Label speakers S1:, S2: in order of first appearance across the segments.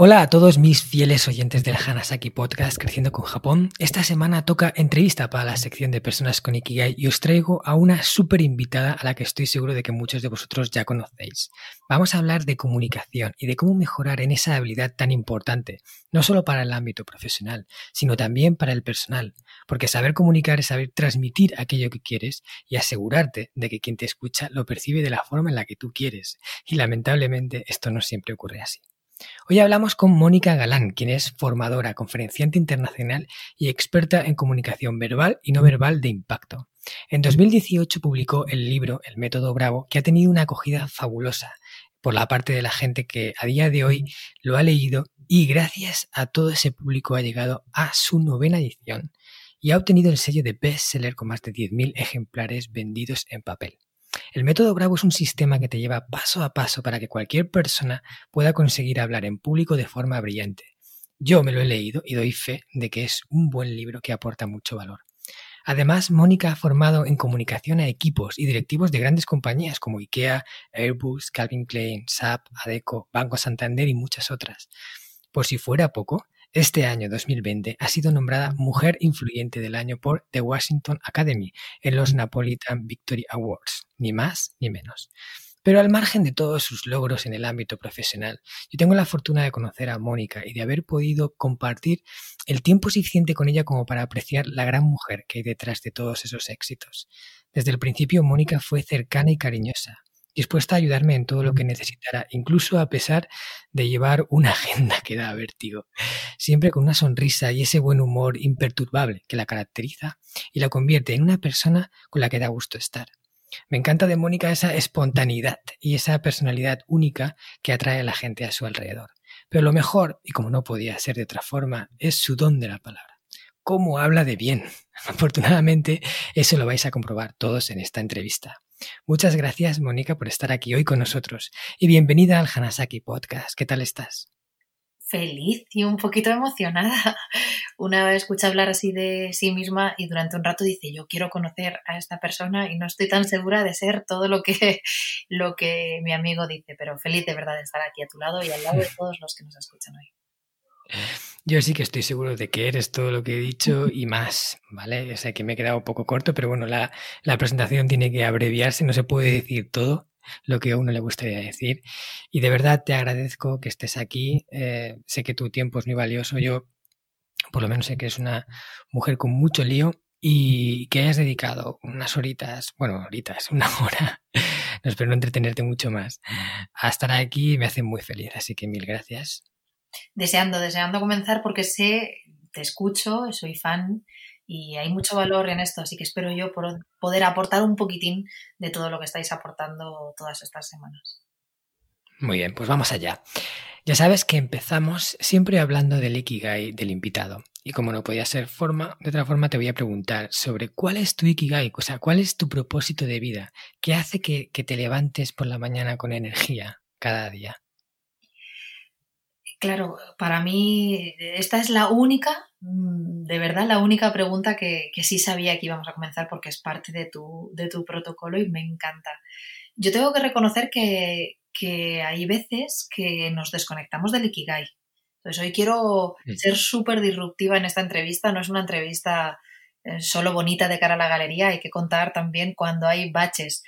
S1: Hola a todos mis fieles oyentes del Hanasaki Podcast Creciendo con Japón. Esta semana toca entrevista para la sección de personas con Ikigai y os traigo a una súper invitada a la que estoy seguro de que muchos de vosotros ya conocéis. Vamos a hablar de comunicación y de cómo mejorar en esa habilidad tan importante, no solo para el ámbito profesional, sino también para el personal, porque saber comunicar es saber transmitir aquello que quieres y asegurarte de que quien te escucha lo percibe de la forma en la que tú quieres. Y lamentablemente esto no siempre ocurre así. Hoy hablamos con Mónica Galán, quien es formadora, conferenciante internacional y experta en comunicación verbal y no verbal de impacto. En 2018 publicó el libro El método Bravo, que ha tenido una acogida fabulosa por la parte de la gente que a día de hoy lo ha leído y gracias a todo ese público ha llegado a su novena edición y ha obtenido el sello de bestseller con más de 10.000 ejemplares vendidos en papel. El método Bravo es un sistema que te lleva paso a paso para que cualquier persona pueda conseguir hablar en público de forma brillante. Yo me lo he leído y doy fe de que es un buen libro que aporta mucho valor. Además, Mónica ha formado en comunicación a equipos y directivos de grandes compañías como IKEA, Airbus, Calvin Klein, SAP, ADECO, Banco Santander y muchas otras. Por si fuera poco, este año 2020 ha sido nombrada Mujer Influyente del Año por The Washington Academy en los Napolitan Victory Awards, ni más ni menos. Pero al margen de todos sus logros en el ámbito profesional, yo tengo la fortuna de conocer a Mónica y de haber podido compartir el tiempo suficiente con ella como para apreciar la gran mujer que hay detrás de todos esos éxitos. Desde el principio, Mónica fue cercana y cariñosa, dispuesta a ayudarme en todo lo que necesitara, incluso a pesar de llevar una agenda que da vértigo, siempre con una sonrisa y ese buen humor imperturbable que la caracteriza y la convierte en una persona con la que da gusto estar. Me encanta de Mónica esa espontaneidad y esa personalidad única que atrae a la gente a su alrededor. Pero lo mejor, y como no podía ser de otra forma, es su don de la palabra. Cómo habla de bien. Afortunadamente, eso lo vais a comprobar todos en esta entrevista. Muchas gracias, Mónica, por estar aquí hoy con nosotros y bienvenida al Hanasaki Podcast. ¿Qué tal estás?
S2: Feliz y un poquito emocionada. Una vez escucha hablar así de sí misma y durante un rato dice, yo quiero conocer a esta persona y no estoy tan segura de ser todo lo que, lo que mi amigo dice, pero feliz de verdad de estar aquí a tu lado y al lado de todos los que nos escuchan hoy.
S1: Yo sí que estoy seguro de que eres todo lo que he dicho y más, ¿vale? O sea que me he quedado un poco corto, pero bueno, la, presentación tiene que abreviarse, no se puede decir todo lo que a uno le gustaría decir. Y de verdad te agradezco que estés aquí. Eh, sé que tu tiempo es muy valioso. Yo, por lo menos, sé que eres una mujer con mucho lío y que hayas dedicado unas horitas, bueno, horitas, una hora, no espero no entretenerte mucho más, a estar aquí me hace muy feliz. Así que mil gracias
S2: deseando, deseando comenzar porque sé, te escucho, soy fan y hay mucho valor en esto, así que espero yo poder aportar un poquitín de todo lo que estáis aportando todas estas semanas.
S1: Muy bien, pues vamos allá. Ya sabes que empezamos siempre hablando del Ikigai del invitado. Y como no podía ser forma, de otra forma te voy a preguntar sobre cuál es tu Ikigai, o sea, cuál es tu propósito de vida, qué hace que te levantes por la mañana con energía cada día.
S2: Claro, para mí esta es la única, mm, de verdad, la única pregunta que, sí sabía que íbamos a comenzar porque es parte de tu, de tu protocolo y me encanta. Yo tengo que reconocer que, hay veces que nos desconectamos del Ikigai. Entonces hoy quiero ser súper disruptiva en esta entrevista, no es una entrevista eh, solo bonita de cara a la galería, hay que contar también cuando hay baches.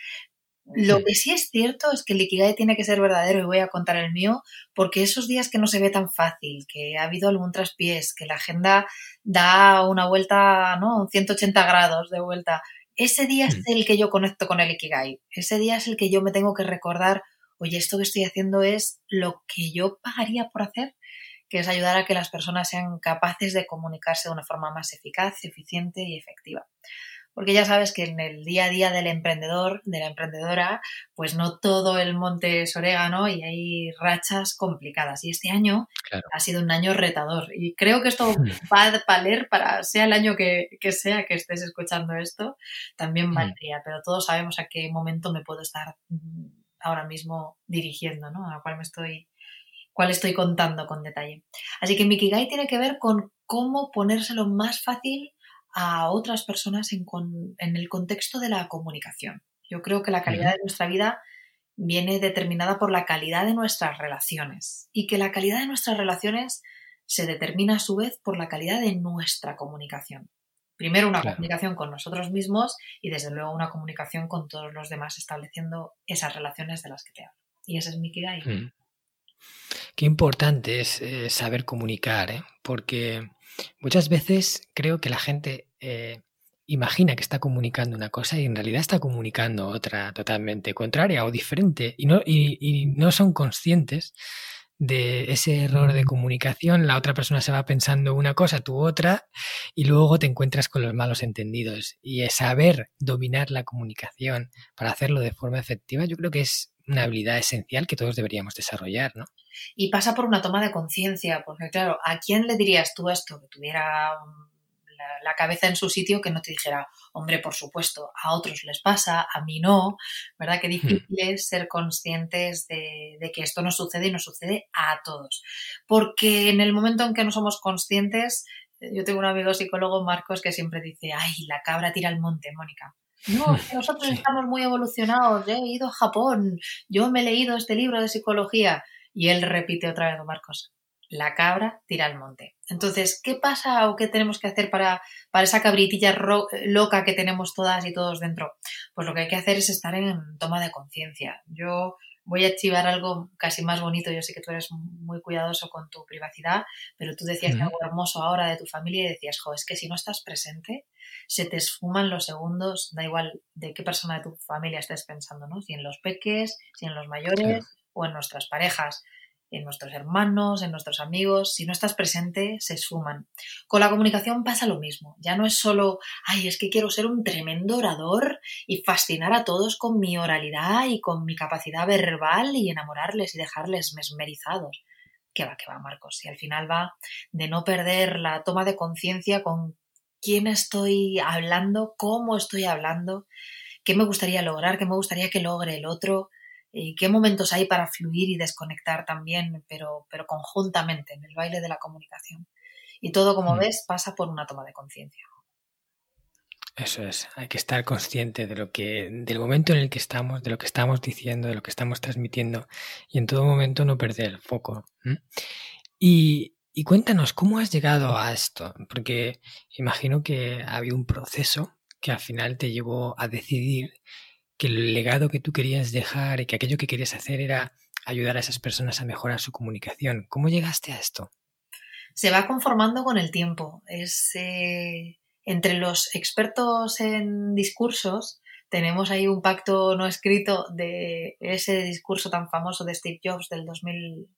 S2: Lo que sí es cierto es que el Ikigai tiene que ser verdadero y voy a contar el mío, porque esos días que no se ve tan fácil, que ha habido algún traspiés, que la agenda da una vuelta, ¿no? 180 grados de vuelta, ese día es el que yo conecto con el Ikigai. Ese día es el que yo me tengo que recordar, oye, esto que estoy haciendo es lo que yo pagaría por hacer. que es ayudar a que las personas sean capaces de comunicarse de una forma más eficaz, eficiente y efectiva porque ya sabes que en el día a día del emprendedor, de la emprendedora, pues no todo el monte es orégano y hay rachas complicadas. Y este año ha sido un año retador. Y creo que esto hmm. va a valer para, sea el año que, sea que estés escuchando esto, también hmm. valdría. Pero todos sabemos a qué momento me puedo estar mm, ahora mismo dirigiendo, ¿no? A cuál me estoy cuál estoy contando con detalle. Así que Mikigai tiene que ver con cómo ponérselo más fácil a otras personas en, el contexto de la comunicación. Yo creo que la calidad de nuestra vida viene determinada por la calidad de nuestras relaciones y que la calidad de nuestras relaciones se determina a su vez por la calidad de nuestra comunicación. Primero una comunicación con nosotros mismos y desde luego una comunicación con todos los demás estableciendo esas relaciones de las que te hablo. Y ese es mi Kigai. Mm.
S1: Qué importante es eh, saber comunicar, ¿eh? porque Muchas veces creo que la gente eh, imagina que está comunicando una cosa y en realidad está comunicando otra totalmente contraria o diferente y no, y, no son conscientes de ese error de comunicación, la otra persona se va pensando una cosa, tú otra, y luego te encuentras con los malos entendidos. Y saber dominar la comunicación para hacerlo de forma efectiva, yo creo que es una habilidad esencial que todos deberíamos desarrollar, ¿no?
S2: Y pasa por una toma de conciencia, porque claro, ¿a quién le dirías tú esto? Que tuviera la, cabeza en su sitio, que no te dijera, hombre, por supuesto, a otros les pasa, a mí no, ¿verdad? Qué hmm. difícil es ser conscientes de, de que esto nos sucede y nos sucede a todos. Porque en el momento en que no somos conscientes, yo tengo un amigo psicólogo, Marcos, que siempre dice, ay, la cabra tira al monte, Mónica. No, nosotros estamos muy evolucionados. He ido a Japón. Yo me he leído este libro de psicología. Y él repite otra vez, Marcos, la cabra tira al monte. Entonces, ¿qué pasa o qué tenemos que hacer para, para esa cabritilla loca que tenemos todas y todos dentro? Pues lo que hay que hacer es estar en toma de conciencia. Yo voy a activar algo casi más bonito. Yo sé que tú eres muy cuidadoso con tu privacidad, pero tú decías algo hermoso ahora de tu familia y decías, jo, es que si no estás presente, se te esfuman los segundos, da igual de qué persona de tu familia estés pensando, ¿no? Si en los peques, si en los mayores o en nuestras parejas en nuestros hermanos, en nuestros amigos, si no estás presente, se suman. Con la comunicación pasa lo mismo. Ya no es solo, ay, es que quiero ser un tremendo orador y fascinar a todos con mi oralidad y con mi capacidad verbal y enamorarles y dejarles mesmerizados. Que va, que va, Marcos. Y al final va de no perder la toma de conciencia con quién estoy hablando, cómo estoy hablando, qué me gustaría lograr, qué me gustaría que logre el otro y qué momentos hay para fluir y desconectar también, pero, pero conjuntamente en el baile de la comunicación. Y todo, como mm. ves, pasa por una toma de conciencia.
S1: Eso es, hay que estar consciente de lo que, del momento en el que estamos, de lo que estamos diciendo, de lo que estamos transmitiendo y en todo momento no perder el foco. Y, y cuéntanos, ¿cómo has llegado a esto? Porque imagino que había un proceso que al final te llevó a decidir que el legado que tú querías dejar y que aquello que querías hacer era ayudar a esas personas a mejorar su comunicación. ¿Cómo llegaste a esto?
S2: Se va conformando con el tiempo. Es eh, entre los expertos en discursos tenemos ahí un pacto no escrito de ese discurso tan famoso de Steve Jobs del 2000,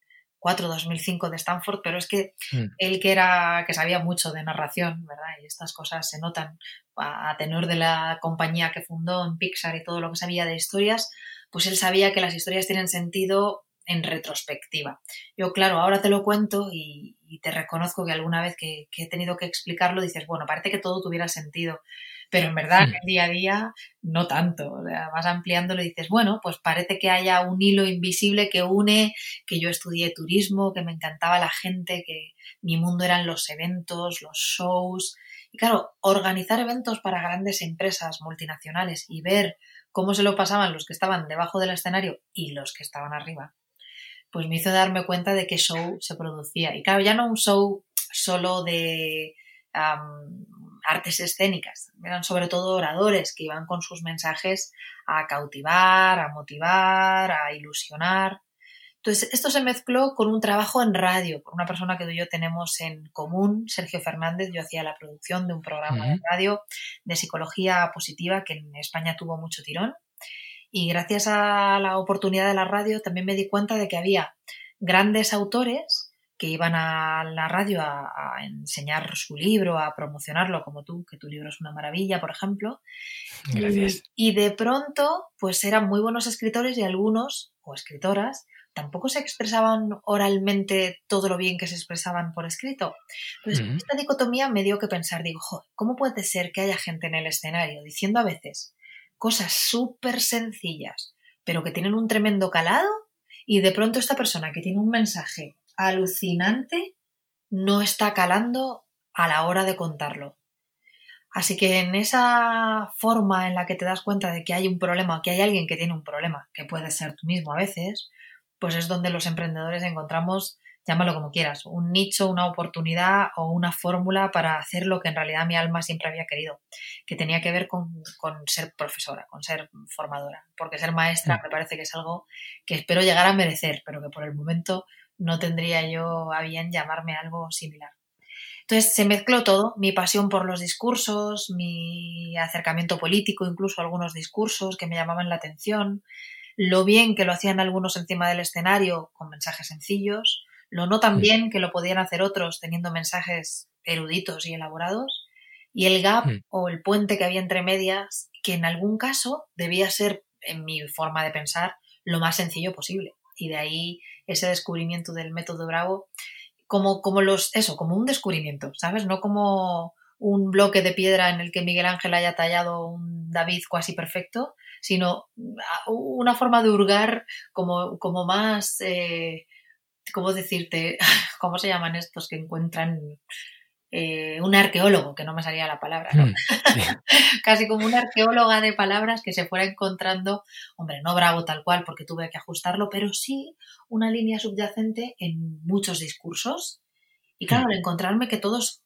S2: 2005 de Stanford, pero es que mm. él que era, que sabía mucho de narración, ¿verdad? Y estas cosas se notan a, tenor de la compañía que fundó en Pixar y todo lo que sabía de historias, pues él sabía que las historias tienen sentido en retrospectiva. Yo, claro, ahora te lo cuento y, te reconozco que alguna vez que, que, he tenido que explicarlo dices, bueno, parece que todo tuviera sentido, pero en verdad en el día a día no tanto. vas ampliándolo y dices, bueno, pues parece que haya un hilo invisible que une que yo estudié turismo, que me encantaba la gente, que mi mundo eran los eventos, los shows. Y claro, organizar eventos para grandes empresas multinacionales y ver cómo se lo pasaban los que estaban debajo del escenario y los que estaban arriba, pues me hizo darme cuenta de qué show se producía. Y claro, ya no un show solo de artes escénicas, eran sobre todo oradores que iban con sus mensajes a cautivar, a motivar, a ilusionar. Entonces, esto se mezcló con un trabajo en radio, con una persona que tú y yo tenemos en común, Sergio Fernández. Yo hacía la producción de un programa de radio de psicología positiva que en España tuvo mucho tirón. Y gracias a la oportunidad de la radio también me di cuenta de que había grandes autores que iban a la radio a, enseñar su libro, a promocionarlo como tú, que tu libro es una maravilla, por ejemplo.
S1: Gracias.
S2: Y, de pronto, pues eran muy buenos escritores y algunos, o escritoras, tampoco se expresaban oralmente todo lo bien que se expresaban por escrito. Entonces, esta dicotomía me dio que pensar, digo, ¿cómo puede ser que haya gente en el escenario diciendo a veces cosas súper sencillas, pero que tienen un tremendo calado? Y de pronto esta persona que tiene un mensaje alucinante no está calando a la hora de contarlo. Así que en esa forma en la que te das cuenta de que hay un problema, que hay alguien que tiene un problema, que puede ser tú mismo a veces, pues es donde los emprendedores encontramos, llámalo como quieras, un nicho, una oportunidad o una fórmula para hacer lo que en realidad mi alma siempre había querido, que tenía que ver con, con ser profesora, con ser formadora, porque ser maestra mm. me parece que es algo que espero llegar a merecer, pero que por el momento no tendría yo a bien llamarme algo similar. Entonces se mezcló todo, mi pasión por los discursos, mi acercamiento político, incluso algunos discursos que me llamaban la atención, lo bien que lo hacían algunos encima del escenario con mensajes sencillos, lo no tan bien que lo podían hacer otros teniendo mensajes eruditos y elaborados, y el gap o el puente que había entre medias, que en algún caso debía ser, en mi forma de pensar, lo más sencillo posible. Y de ahí ese descubrimiento del método Bravo como, como los, eso, como un descubrimiento, ¿sabes? No como un bloque de piedra en el que Miguel Ángel haya tallado un David casi perfecto, sino una forma de hurgar como, como más, eh, ¿cómo decirte? ¿Cómo se llaman estos que encuentran eh, un arqueólogo, que no me salía la palabra, mm, casi como una arqueóloga de palabras que se fuera encontrando, hombre, no bravo tal cual porque tuve que ajustarlo, pero sí una línea subyacente en muchos discursos. Y claro, al encontrarme que todos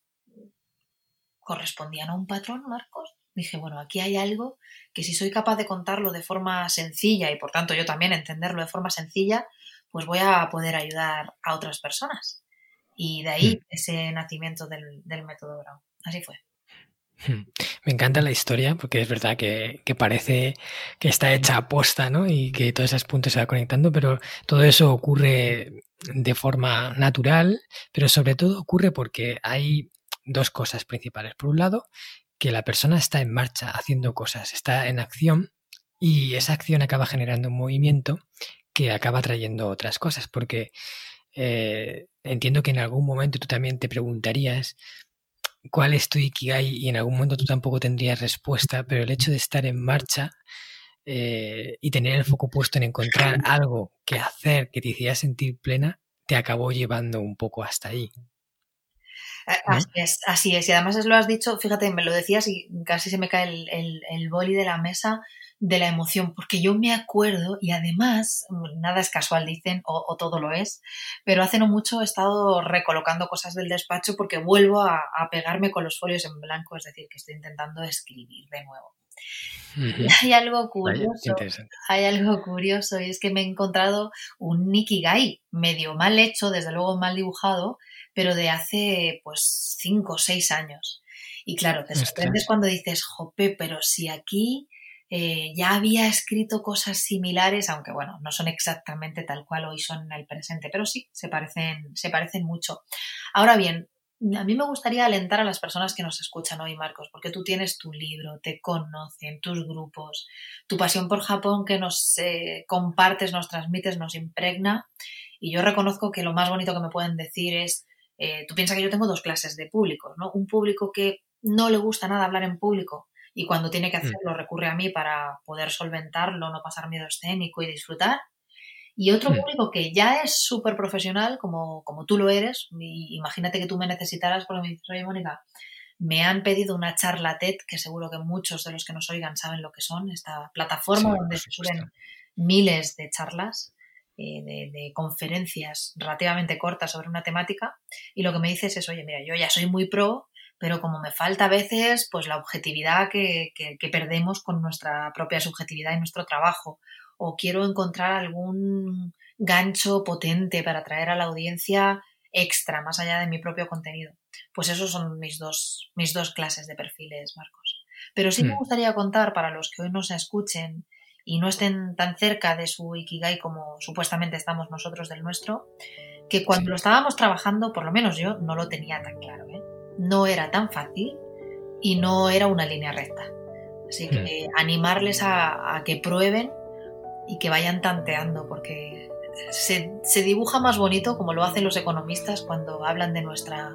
S2: correspondían a un patrón, Marcos, dije, bueno, aquí hay algo que si soy capaz de contarlo de forma sencilla y por tanto yo también entenderlo de forma sencilla, pues voy a poder ayudar a otras personas. Y de ahí hmm. ese nacimiento del, método Brown. Así fue.
S1: Hmm. Me encanta la historia porque es verdad que, parece que está hecha a posta, ¿no? Y que todos esos puntos se van conectando, pero todo eso ocurre de forma natural, pero sobre todo ocurre porque hay dos cosas principales. Por un lado, que la persona está en marcha haciendo cosas, está en acción y esa acción acaba generando un movimiento que acaba trayendo otras cosas, porque eh, entiendo que en algún momento tú también te preguntarías cuál es tu Ikigai y en algún momento tú tampoco tendrías respuesta, pero el hecho de estar en marcha eh, y tener el foco puesto en encontrar algo que hacer que te hiciera sentir plena, te acabó llevando un poco hasta ahí.
S2: Así es, así es. Y además es lo has dicho, fíjate, me lo decías y casi se me cae el, el, el boli de la mesa de la emoción, porque yo me acuerdo y además, nada es casual, dicen, o, todo lo es, pero hace no mucho he estado recolocando cosas del despacho porque vuelvo a, pegarme con los folios en blanco, es decir, que estoy intentando escribir de nuevo. hay algo curioso, hay algo curioso y es que me he encontrado un Nikigai medio mal hecho, desde luego mal dibujado, pero de hace pues cinco o seis años. Y claro, te sorprendes cuando dices, jope, pero si aquí eh, ya había escrito cosas similares, aunque bueno, no son exactamente tal cual hoy son en el presente, pero sí, se parecen, se parecen mucho. Ahora bien, a mí me gustaría alentar a las personas que nos escuchan hoy, Marcos, porque tú tienes tu libro, te conocen, tus grupos, tu pasión por Japón que nos eh, compartes, nos transmites, nos impregna. Y yo reconozco que lo más bonito que me pueden decir es, eh, tú piensas que yo tengo dos clases de públicos, ¿no? Un público que no le gusta nada hablar en público y cuando tiene que mm. hacerlo recurre a mí para poder solventarlo, no pasar miedo escénico y disfrutar. Y otro mm. público que ya es súper profesional, como, como tú lo eres, imagínate que tú me necesitaras porque me dices, oye Mónica, me han pedido una charla TED, que seguro que muchos de los que nos oigan saben lo que son, esta plataforma donde se suben miles de charlas, eh, de, de, conferencias relativamente cortas sobre una temática, y lo que me dices es, oye, mira, yo ya soy muy pro, pero como me falta a veces pues la objetividad que, que, perdemos con nuestra propia subjetividad y nuestro trabajo, o quiero encontrar algún gancho potente para atraer a la audiencia extra, más allá de mi propio contenido. Pues esos son mis dos, mis dos clases de perfiles, Marcos. Pero sí me hmm. gustaría contar para los que hoy nos escuchen y no estén tan cerca de su Ikigai como supuestamente estamos nosotros del nuestro, que cuando lo estábamos trabajando, por lo menos yo no lo tenía tan claro. ¿eh? No era tan fácil y no era una línea recta. Así que hmm. animarles a, que prueben y que vayan tanteando, porque se, se, dibuja más bonito como lo hacen los economistas cuando hablan de, nuestra,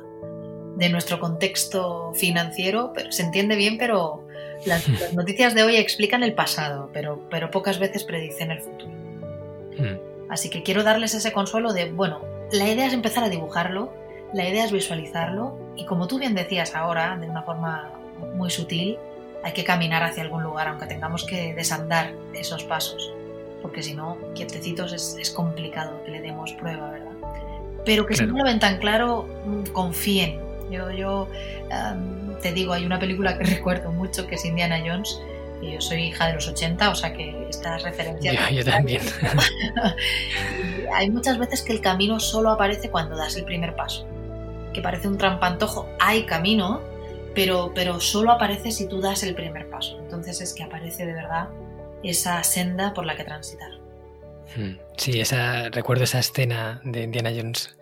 S2: de nuestro contexto financiero. Pero, se entiende bien, pero las, las, noticias de hoy explican el pasado, pero, pero pocas veces predicen el futuro. Hmm. Así que quiero darles ese consuelo de, bueno, la idea es empezar a dibujarlo, la idea es visualizarlo y como tú bien decías ahora, de una forma muy sutil, hay que caminar hacia algún lugar, aunque tengamos que desandar esos pasos, porque si no, quietecitos es, complicado que le demos prueba, ¿verdad? Pero que si no lo ven tan claro, mm, confíen. Yo, yo te digo, hay una película que recuerdo mucho que es Indiana Jones, y yo soy hija de los 80, o sea que estas referencias...
S1: yo también.
S2: hay muchas veces que el camino solo aparece cuando das el primer paso, que parece un trampantojo. Hay camino, pero, pero solo aparece si tú das el primer paso. Entonces es que aparece de verdad esa senda por la que transitar.
S1: Hmm. Sí, esa, recuerdo esa escena de Indiana Jones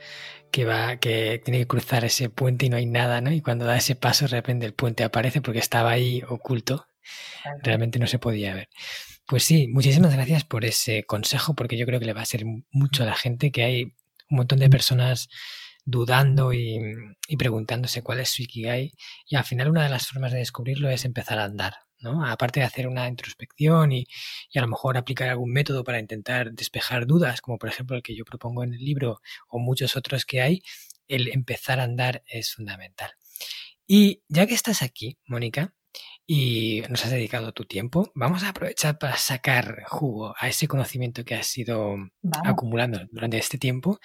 S1: que va, que tiene que cruzar ese puente y no hay nada, ¿no? Y cuando da ese paso, de repente el puente aparece porque estaba ahí oculto. Realmente no se podía ver. Pues sí, muchísimas gracias por ese consejo, porque yo creo que le va a ser mucho a la gente, que hay un montón de personas dudando y, preguntándose cuál es su Ikigai. Y al final una de las formas de descubrirlo es empezar a andar, ¿no? Aparte de hacer una introspección y, a lo mejor aplicar algún método para intentar despejar dudas, como por ejemplo el que yo propongo en el libro o muchos otros que hay, el empezar a andar es fundamental. Y ya que estás aquí, Mónica, y nos has dedicado tu tiempo, vamos a aprovechar para sacar jugo a ese conocimiento que has ido acumulando durante este tiempo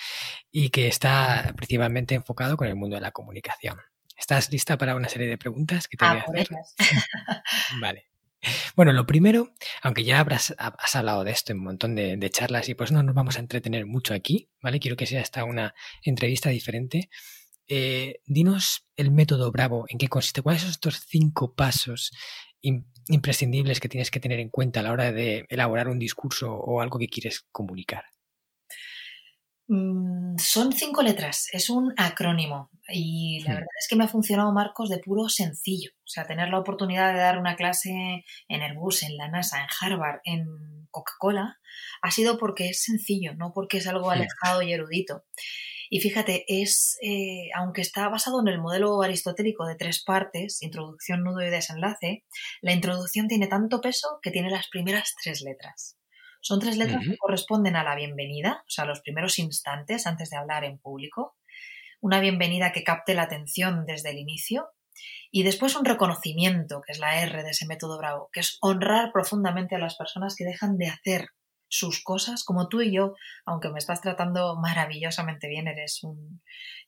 S1: y que está principalmente enfocado con el mundo de la comunicación. ¿Estás lista para una serie de preguntas que te voy a hacer? vale. Bueno, lo primero, aunque ya habrás has hablado de esto en un montón de, de, charlas y pues no nos vamos a entretener mucho aquí, ¿vale? Quiero que sea esta una entrevista diferente. Eh, dinos el método Bravo, en qué consiste, cuáles son estos cinco pasos imprescindibles que tienes que tener en cuenta a la hora de elaborar un discurso o algo que quieres comunicar.
S2: Mm, son cinco letras, es un acrónimo y la hmm. verdad es que me ha funcionado Marcos de puro sencillo. O sea, tener la oportunidad de dar una clase en Airbus, en la NASA, en Harvard, en Coca-Cola, ha sido porque es sencillo, no porque es algo hmm. alejado y erudito. Y fíjate, es, eh, aunque está basado en el modelo aristotélico de tres partes, introducción, nudo y desenlace, la introducción tiene tanto peso que tiene las primeras tres letras. Son tres letras que corresponden a la bienvenida, o sea, los primeros instantes antes de hablar en público, una bienvenida que capte la atención desde el inicio, y después un reconocimiento, que es la R de ese método bravo, que es honrar profundamente a las personas que dejan de hacer sus cosas, como tú y yo, aunque me estás tratando maravillosamente bien, eres un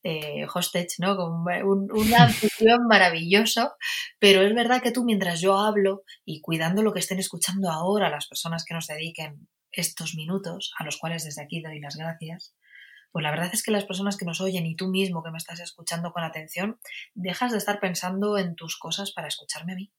S2: eh, hostage, ¿no? Un, un anfitrión maravilloso, pero es verdad que tú mientras yo hablo y cuidando lo que estén escuchando ahora las personas que nos dediquen estos minutos, a los cuales desde aquí doy las gracias, pues la verdad es que las personas que nos oyen y tú mismo que me estás escuchando con atención, dejas de estar pensando en tus cosas para escucharme a mí.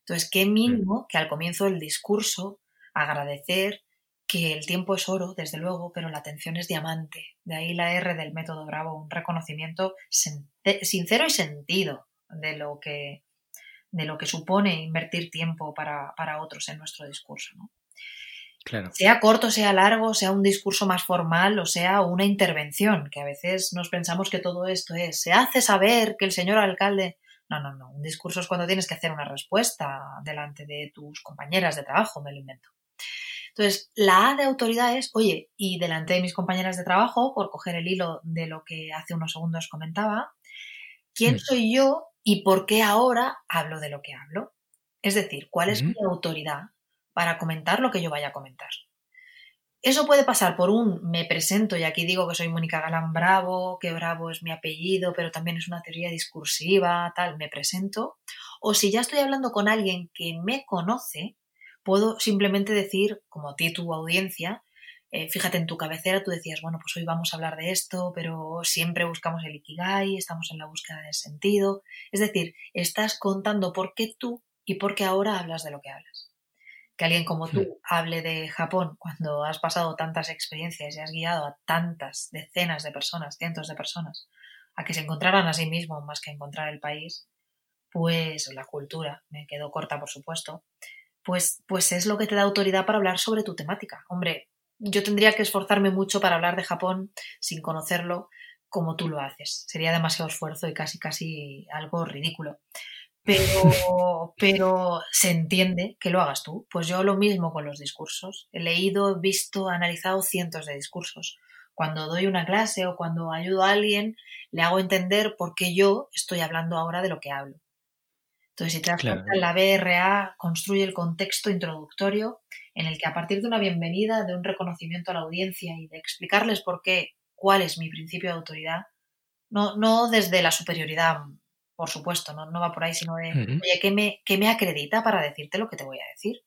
S2: Entonces, qué mínimo que al comienzo del discurso agradecer que el tiempo es oro, desde luego, pero la atención es diamante. De ahí la R del método Bravo, un reconocimiento sincero y sentido de lo que, de lo que supone invertir tiempo para, otros en nuestro discurso.
S1: Claro.
S2: Sea corto, sea largo, sea un discurso más formal o sea una intervención, que a veces nos pensamos que todo esto es, se hace saber que el señor alcalde... No, no, no. Un discurso es cuando tienes que hacer una respuesta delante de tus compañeras de trabajo, me lo invento. Entonces, la A de autoridad es, oye, y delante de mis compañeras de trabajo, por coger el hilo de lo que hace unos segundos comentaba, ¿quién soy yo y por qué ahora hablo de lo que hablo? Es decir, ¿cuál es mi autoridad para comentar lo que yo vaya a comentar? Eso puede pasar por un me presento y aquí digo que soy Mónica Galán Bravo, que Bravo es mi apellido, pero también es una teoría discursiva, tal, me presento. O si ya estoy hablando con alguien que me conoce, puedo simplemente decir, como a ti tu audiencia, eh, fíjate en tu cabecera, tú decías, bueno, pues hoy vamos a hablar de esto, pero siempre buscamos el ikigai, estamos en la búsqueda de sentido. Es decir, estás contando por qué tú y por qué ahora hablas de lo que hablas. que alguien como tú hable de Japón cuando has pasado tantas experiencias y has guiado a tantas decenas de personas, cientos de personas, a que se encontraran a sí mismos más que encontrar el país, pues la cultura, me quedo corta por supuesto, pues, pues es lo que te da autoridad para hablar sobre tu temática. Hombre, yo tendría que esforzarme mucho para hablar de Japón sin conocerlo como tú lo haces. Sería demasiado esfuerzo y casi casi algo ridículo pero, pero se entiende que lo hagas tú. Pues yo lo mismo con los discursos. He leído, visto, analizado cientos de discursos. Cuando doy una clase o cuando ayudo a alguien, le hago entender por qué yo estoy hablando ahora de lo que hablo. Entonces, si te das cuenta, la BRA construye el contexto introductorio en el que a partir de una bienvenida, de un reconocimiento a la audiencia y de explicarles por qué, cuál es mi principio de autoridad, no, no desde la superioridad por supuesto, no, va por ahí, sino de, oye, ¿qué me, me acredita para decirte lo que te voy a decir?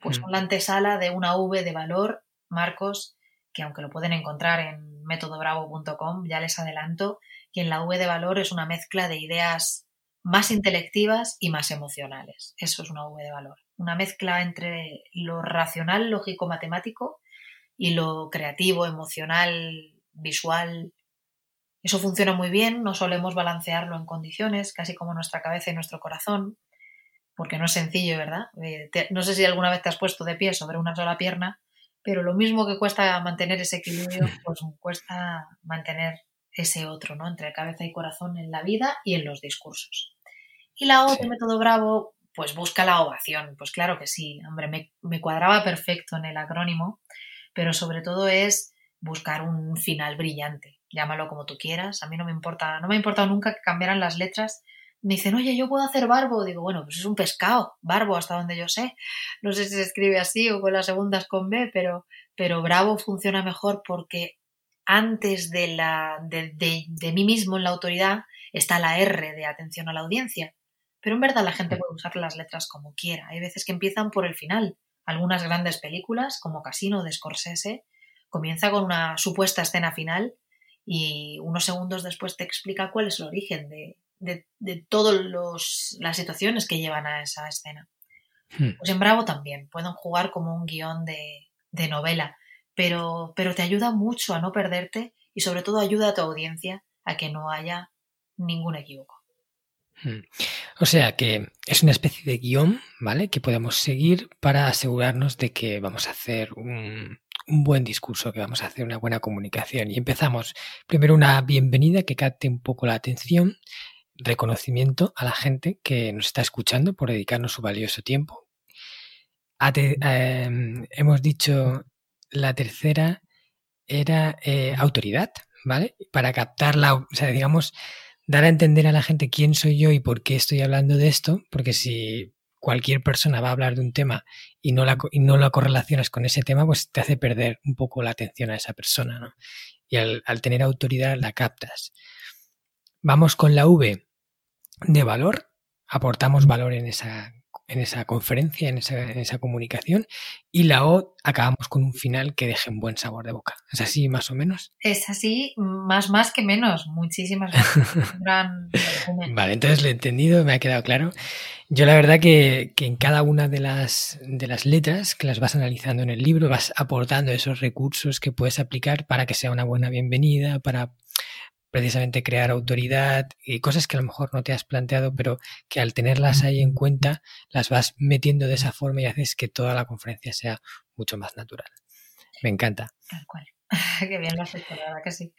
S2: Pues con la antesala de una V de valor, Marcos, que aunque lo pueden encontrar en métodobravo.com, ya les adelanto, que en la V de valor es una mezcla de ideas más intelectivas y más emocionales. Eso es una V de valor. Una mezcla entre lo racional, lógico, matemático y lo creativo, emocional, visual, eso funciona muy bien, no solemos balancearlo en condiciones, casi como nuestra cabeza y nuestro corazón, porque no es sencillo, ¿verdad? Eh, no sé si alguna vez te has puesto de pie sobre una sola pierna, pero lo mismo que cuesta mantener ese equilibrio, pues cuesta mantener ese otro, ¿no? Entre cabeza y corazón en la vida y en los discursos. Y la O método Bravo, pues busca la ovación. Pues claro que sí, hombre, me, me cuadraba perfecto en el acrónimo, pero sobre todo es buscar un final brillante llámalo como tú quieras, a mí no me importa, no me ha importado nunca que cambiaran las letras. Me dicen, oye, yo puedo hacer barbo. Digo, bueno, pues es un pescado, barbo, hasta donde yo sé. No sé si se escribe así o con las segundas con B, pero, pero bravo funciona mejor porque antes de, la, de, de, mí mismo en la autoridad está la R de atención a la audiencia. Pero en verdad la gente puede usar las letras como quiera. Hay veces que empiezan por el final. Algunas grandes películas, como Casino de Scorsese, comienza con una supuesta escena final y unos segundos después te explica cuál es el origen de, de, todas las situaciones que llevan a esa escena. Hmm. Pues en Bravo también pueden jugar como un guion de, de novela, pero, pero te ayuda mucho a no perderte y sobre todo ayuda a tu audiencia a que no haya ningún equívoco.
S1: Hmm. O sea que es una especie de guion, ¿vale? Que podemos seguir para asegurarnos de que vamos a hacer un, un buen discurso, que vamos a hacer una buena comunicación. Y empezamos primero una bienvenida que capte un poco la atención, reconocimiento a la gente que nos está escuchando por dedicarnos su valioso tiempo. Em, hemos dicho la tercera era eh, autoridad, ¿vale? Para captar la, o sea, digamos, dar a entender a la gente quién soy yo y por qué estoy hablando de esto, porque si cualquier persona va a hablar de un tema y no, la, y no correlacionas con ese tema, pues te hace perder un poco la atención a esa persona, ¿no? Y al, tener autoridad la captas. Vamos con la V de valor, aportamos valor en esa en esa conferencia, en esa, en esa, comunicación, y la O acabamos con un final que deje un buen sabor de boca. ¿Es así más o menos?
S2: Es así, más más que menos, muchísimas
S1: vale, entonces lo he entendido, me ha quedado claro. Yo la verdad que, que, en cada una de las, de las letras que las vas analizando en el libro, vas aportando esos recursos que puedes aplicar para que sea una buena bienvenida, para precisamente crear autoridad y cosas que a lo mejor no te has planteado, pero que al tenerlas ahí en cuenta las vas metiendo de esa forma y haces que toda la conferencia sea mucho más natural. Me encanta.
S2: Tal cual. Qué bien lo has hecho, la verdad que sí.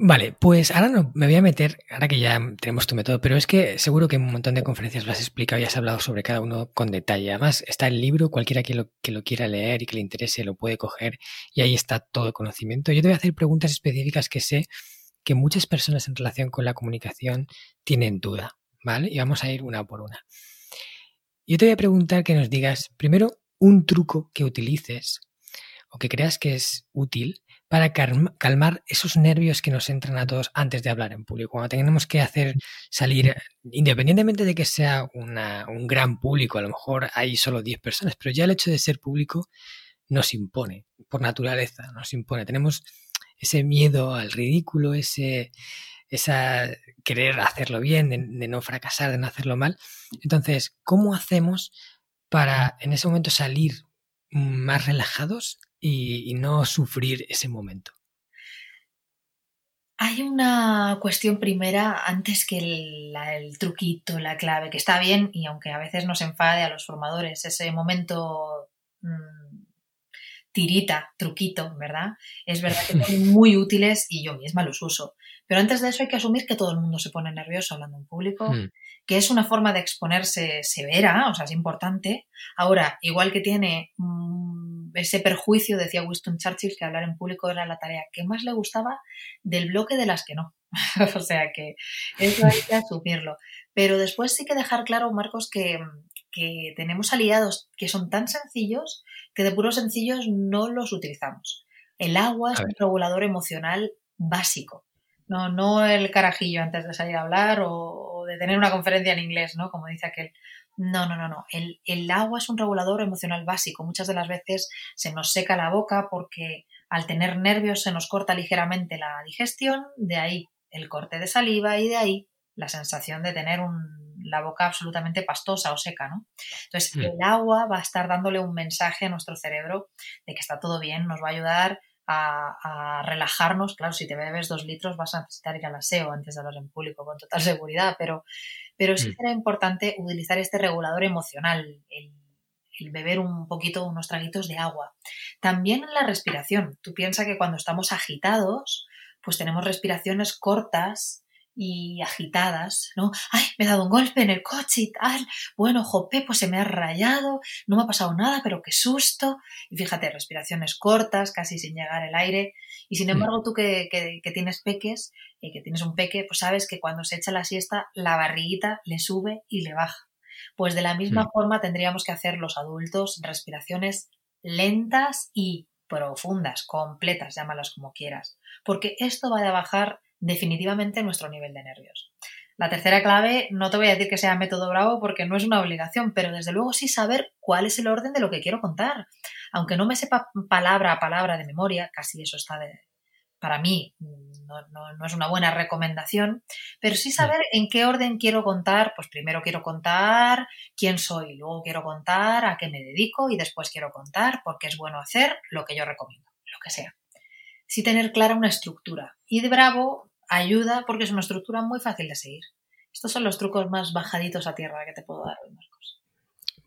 S1: Vale, pues ahora no, me voy a meter, ahora que ya tenemos tu método, pero es que seguro que en un montón de conferencias lo has explicado y has hablado sobre cada uno con detalle. Además, está el libro, cualquiera que lo, que lo quiera leer y que le interese lo puede coger y ahí está todo el conocimiento. Yo te voy a hacer preguntas específicas que sé que muchas personas en relación con la comunicación tienen duda, ¿vale? Y vamos a ir una por una. Yo te voy a preguntar que nos digas primero un truco que utilices o que creas que es útil para calmar esos nervios que nos entran a todos antes de hablar en público. Cuando tenemos que hacer salir, independientemente de que sea un gran público, a lo mejor hay solo 10 personas, pero ya el hecho de ser público nos impone, por naturaleza, nos impone. Tenemos ese miedo al ridículo, ese esa querer hacerlo bien, de, no fracasar, de no hacerlo mal. Entonces, ¿cómo hacemos para en ese momento salir más relajados y, no sufrir ese momento?
S2: Hay una cuestión primera antes que el, truquito, la clave, que está bien y aunque a veces nos enfade a los formadores, ese momento mm, tirita, truquito, ¿verdad? Es verdad que son muy útiles y yo misma los uso. Pero antes de eso hay que asumir que todo el mundo se pone nervioso hablando en público, hmm. que es una forma de exponerse severa, o sea, es importante. Ahora, igual que tiene mm, ese perjuicio, decía Winston Churchill, que hablar en público era la tarea que más le gustaba del bloque de las que no. o sea que eso hay que asumirlo. Pero después sí que dejar claro, Marcos, que, que tenemos aliados que son tan sencillos que de puros sencillos no los utilizamos. El agua es un regulador emocional básico. No, no el carajillo antes de salir a hablar o, de tener una conferencia en inglés, ¿no? Como dice aquel. No, no, no, no. El, el, agua es un regulador emocional básico. Muchas de las veces se nos seca la boca porque al tener nervios se nos corta ligeramente la digestión, de ahí el corte de saliva y de ahí la sensación de tener un, la boca absolutamente pastosa o seca, ¿no? Entonces, mm. el agua va a estar dándole un mensaje a nuestro cerebro de que está todo bien, nos va a ayudar a, relajarnos. Claro, si te bebes dos litros vas a necesitar ir al aseo antes de hablar en público con total seguridad, pero, pero sí mm. importante utilizar este regulador emocional, el, beber un poquito, unos traguitos de agua. También en la respiración. Tú piensas que cuando estamos agitados, pues tenemos respiraciones cortas y agitadas, ¿no? ¡Ay, me he dado un golpe en el coche y tal! Bueno, jope, pues se me ha rayado, no me ha pasado nada, pero qué susto. Y fíjate, respiraciones cortas, casi sin llegar el aire. Y sin embargo, tú que, tienes peques, y que tienes un peque, pues sabes que cuando se echa la siesta, la barriguita le sube y le baja. Pues de la misma mm. forma tendríamos que hacer los adultos respiraciones lentas y profundas, completas, llámalas como quieras, porque esto va a bajar definitivamente nuestro nivel de nervios. La tercera clave, no te voy a decir que sea método bravo porque no es una obligación, pero desde luego sí saber cuál es el orden de lo que quiero contar. Aunque no me sepa palabra a palabra de memoria, casi eso está de, para mí no, es una buena recomendación, pero sí saber en qué orden quiero contar, pues primero quiero contar quién soy, luego quiero contar a qué me dedico y después quiero contar por qué es bueno hacer lo que yo recomiendo, lo que sea. Sí tener clara una estructura. Y de Bravo ayuda porque es una estructura muy fácil de seguir. Estos son los trucos más bajaditos a tierra que te puedo dar hoy, Marcos.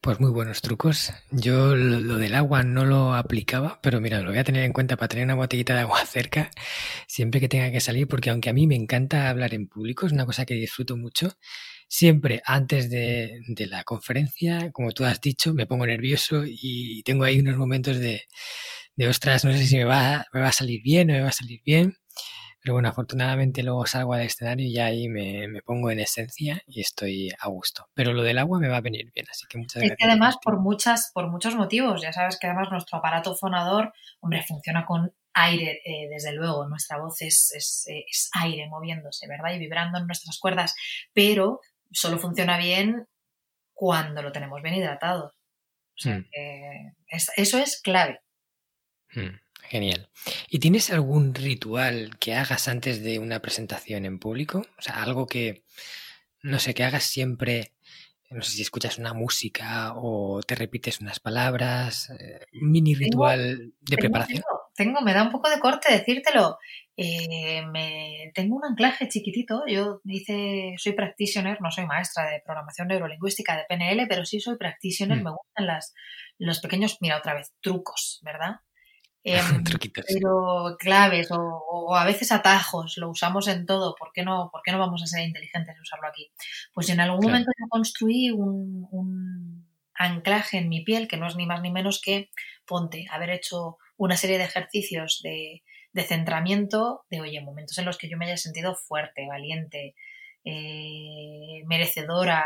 S1: Pues muy buenos trucos. Yo lo, del agua no lo aplicaba, pero mira, lo voy a tener en cuenta para tener una botellita de agua cerca siempre que tenga que salir, porque aunque a mí me encanta hablar en público, es una cosa que disfruto mucho, siempre antes de, la conferencia, como tú has dicho, me pongo nervioso y tengo ahí unos momentos de, de ostras, no sé si me va, me va a salir bien o me va a salir bien. Pero bueno, afortunadamente luego salgo al escenario y ahí me, pongo en esencia y estoy a gusto. Pero lo del agua me va a venir bien, así que muchas gracias.
S2: Es que además por, muchas, por muchos motivos, ya sabes que además nuestro aparato fonador, hombre, funciona con aire, eh, desde luego, nuestra voz es, es, aire moviéndose, ¿verdad? Y vibrando en nuestras cuerdas, pero solo funciona bien cuando lo tenemos bien hidratado. O sea hmm. que eso es clave.
S1: Hmm. Genial. ¿Y tienes algún ritual que hagas antes de una presentación en público? O sea, algo que, no sé, que hagas siempre, no sé si escuchas una música o te repites unas palabras, eh, un mini ritual de preparación.
S2: Tengo, me da un poco de corte decírtelo. Eh, me, tengo un anclaje chiquitito. Yo dice, soy practitioner, no soy maestra de programación neurolingüística de PNL, pero sí soy practitioner. Mm. Me gustan las, los pequeños, mira otra vez, trucos, ¿verdad? Em, pero claves o, a veces atajos, lo usamos en todo, ¿por qué no, por qué no vamos a ser inteligentes y usarlo aquí? Pues en algún momento yo construí un, anclaje en mi piel que no es ni más ni menos que, ponte, haber hecho una serie de ejercicios de, de centramiento, de, oye, momentos en los que yo me haya sentido fuerte, valiente, eh, merecedora,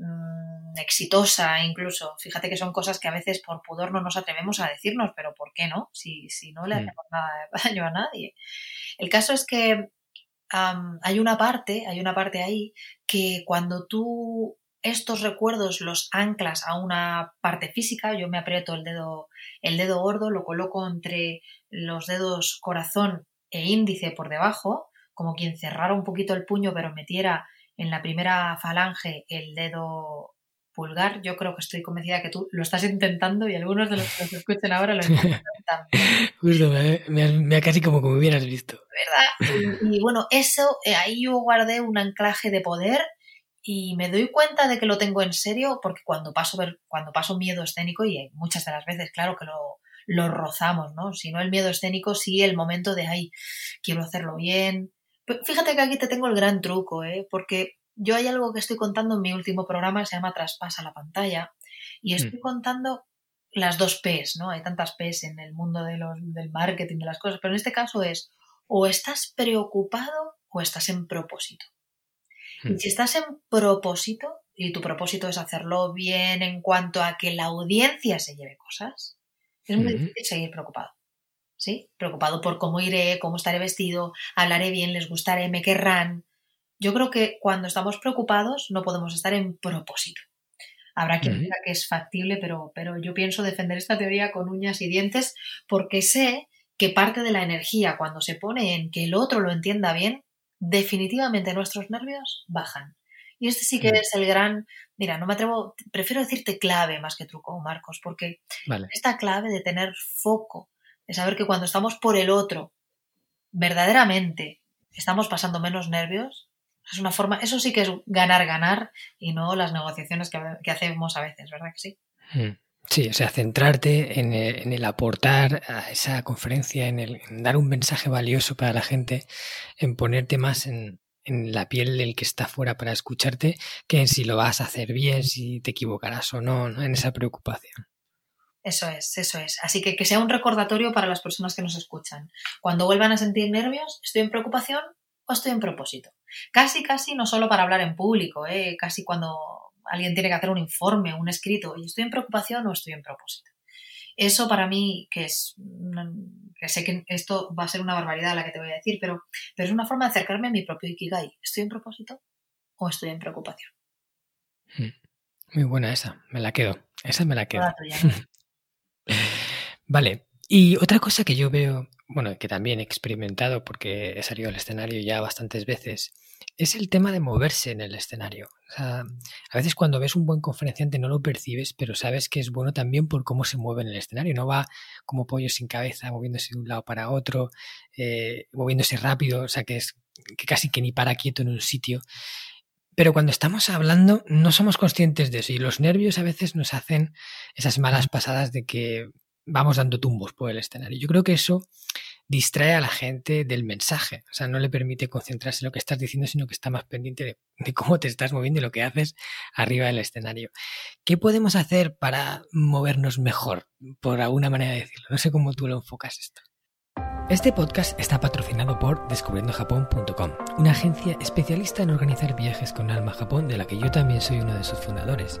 S2: Mm, exitosa incluso. Fíjate que son cosas que a veces por pudor no nos atrevemos a decirnos, pero ¿por qué no? Si, si no le mm. hacemos nada de daño a nadie. El caso es que hay una parte, hay una parte ahí que cuando tú estos recuerdos los anclas a una parte física, yo me aprieto el dedo, el dedo gordo, lo coloco entre los dedos corazón e índice por debajo, como quien cerrara un poquito el puño pero metiera en la primera falange el dedo pulgar. Yo creo que estoy convencida que tú lo estás intentando y algunos de los que nos escuchen ahora lo intentan.
S1: Justo, me, ha casi como me hubieras visto.
S2: ¿Verdad? Y, bueno, eso, eh, ahí yo guardé un anclaje de poder y me doy cuenta de que lo tengo en serio porque cuando paso, cuando paso miedo escénico, y muchas de las veces, claro que lo, lo rozamos, ¿no? Si no el miedo escénico, sí el momento de, ay, quiero hacerlo bien. Fíjate que aquí te tengo el gran truco, ¿eh? Porque yo hay algo que estoy contando en mi último programa, se llama Traspasa la pantalla, y estoy mm. contando las dos P's, ¿no? Hay tantas P's en el mundo de los, del marketing, de las cosas, pero en este caso es o estás preocupado o estás en propósito. Y mm. si estás en propósito, y tu propósito es hacerlo bien en cuanto a que la audiencia se lleve cosas, es muy difícil seguir preocupado. ¿Sí? Preocupado por cómo iré, cómo estaré vestido, hablaré bien, les gustaré, me querrán. Yo creo que cuando estamos preocupados no podemos estar en propósito. Habrá quien diga que es factible, pero, pero yo pienso defender esta teoría con uñas y dientes porque sé que parte de la energía cuando se pone en que el otro lo entienda bien, definitivamente nuestros nervios bajan. Y este sí que mm. es el gran, mira, no me atrevo, prefiero decirte clave más que truco, Marcos, porque esta clave de tener foco, de saber que cuando estamos por el otro, verdaderamente estamos pasando menos nervios, es una forma, eso sí que es ganar, ganar y no las negociaciones que, hacemos a veces, ¿verdad que sí?
S1: Mm. Sí, o sea, centrarte en el, aportar a esa conferencia, en, el, dar un mensaje valioso para la gente, en ponerte más en, en la piel del que está fuera para escucharte que en si lo vas a hacer bien, si te equivocarás o no, en esa preocupación.
S2: Eso es, eso es. Así que que sea un recordatorio para las personas que nos escuchan. Cuando vuelvan a sentir nervios, ¿estoy en preocupación o estoy en propósito? Casi, casi no solo para hablar en público, ¿eh? casi cuando alguien tiene que hacer un informe, un escrito, ¿estoy en preocupación o estoy en propósito? Eso para mí, que es, que sé que esto va a ser una barbaridad la que te voy a decir, pero, pero es una forma de acercarme a mi propio Ikigai. ¿Estoy en propósito o estoy en preocupación?
S1: Hmm. Muy buena esa, me la quedo. Esa me la quedo. vale, y otra cosa que yo veo, bueno, que también he experimentado porque he salido al escenario ya bastantes veces, es el tema de moverse en el escenario. a veces cuando ves un buen conferenciante no lo percibes, pero sabes que es bueno también por cómo se mueve en el escenario. No va como pollo sin cabeza, moviéndose de un lado para otro, eh, moviéndose rápido, o sea que es que casi que ni para quieto en un sitio. Pero cuando estamos hablando no somos conscientes de eso y los nervios a veces nos hacen esas malas pasadas de que vamos dando tumbos por el escenario. Yo creo que eso distrae a la gente del mensaje, o sea, no le permite concentrarse en lo que estás diciendo, sino que está más pendiente de, cómo te estás moviendo y lo que haces arriba del escenario. ¿Qué podemos hacer para movernos mejor, por alguna manera de decirlo? No sé cómo tú lo enfocas esto. Este podcast está patrocinado por descubriendojapón.com, una agencia especialista en organizar viajes con alma a Japón, de la que yo también soy uno de sus fundadores.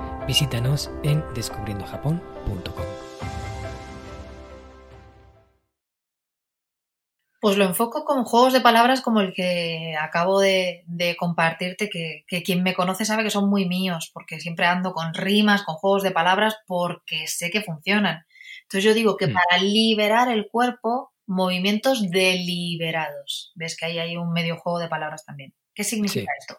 S1: Visítanos en descubriendojapón.com.
S2: Pues lo enfoco con juegos de palabras como el que acabo de, compartirte, que, quien me conoce sabe que son muy míos, porque siempre ando con rimas, con juegos de palabras, porque sé que funcionan. Entonces yo digo que hmm. para liberar el cuerpo, movimientos deliberados. Ves que ahí hay un medio juego de palabras también. ¿Qué significa esto?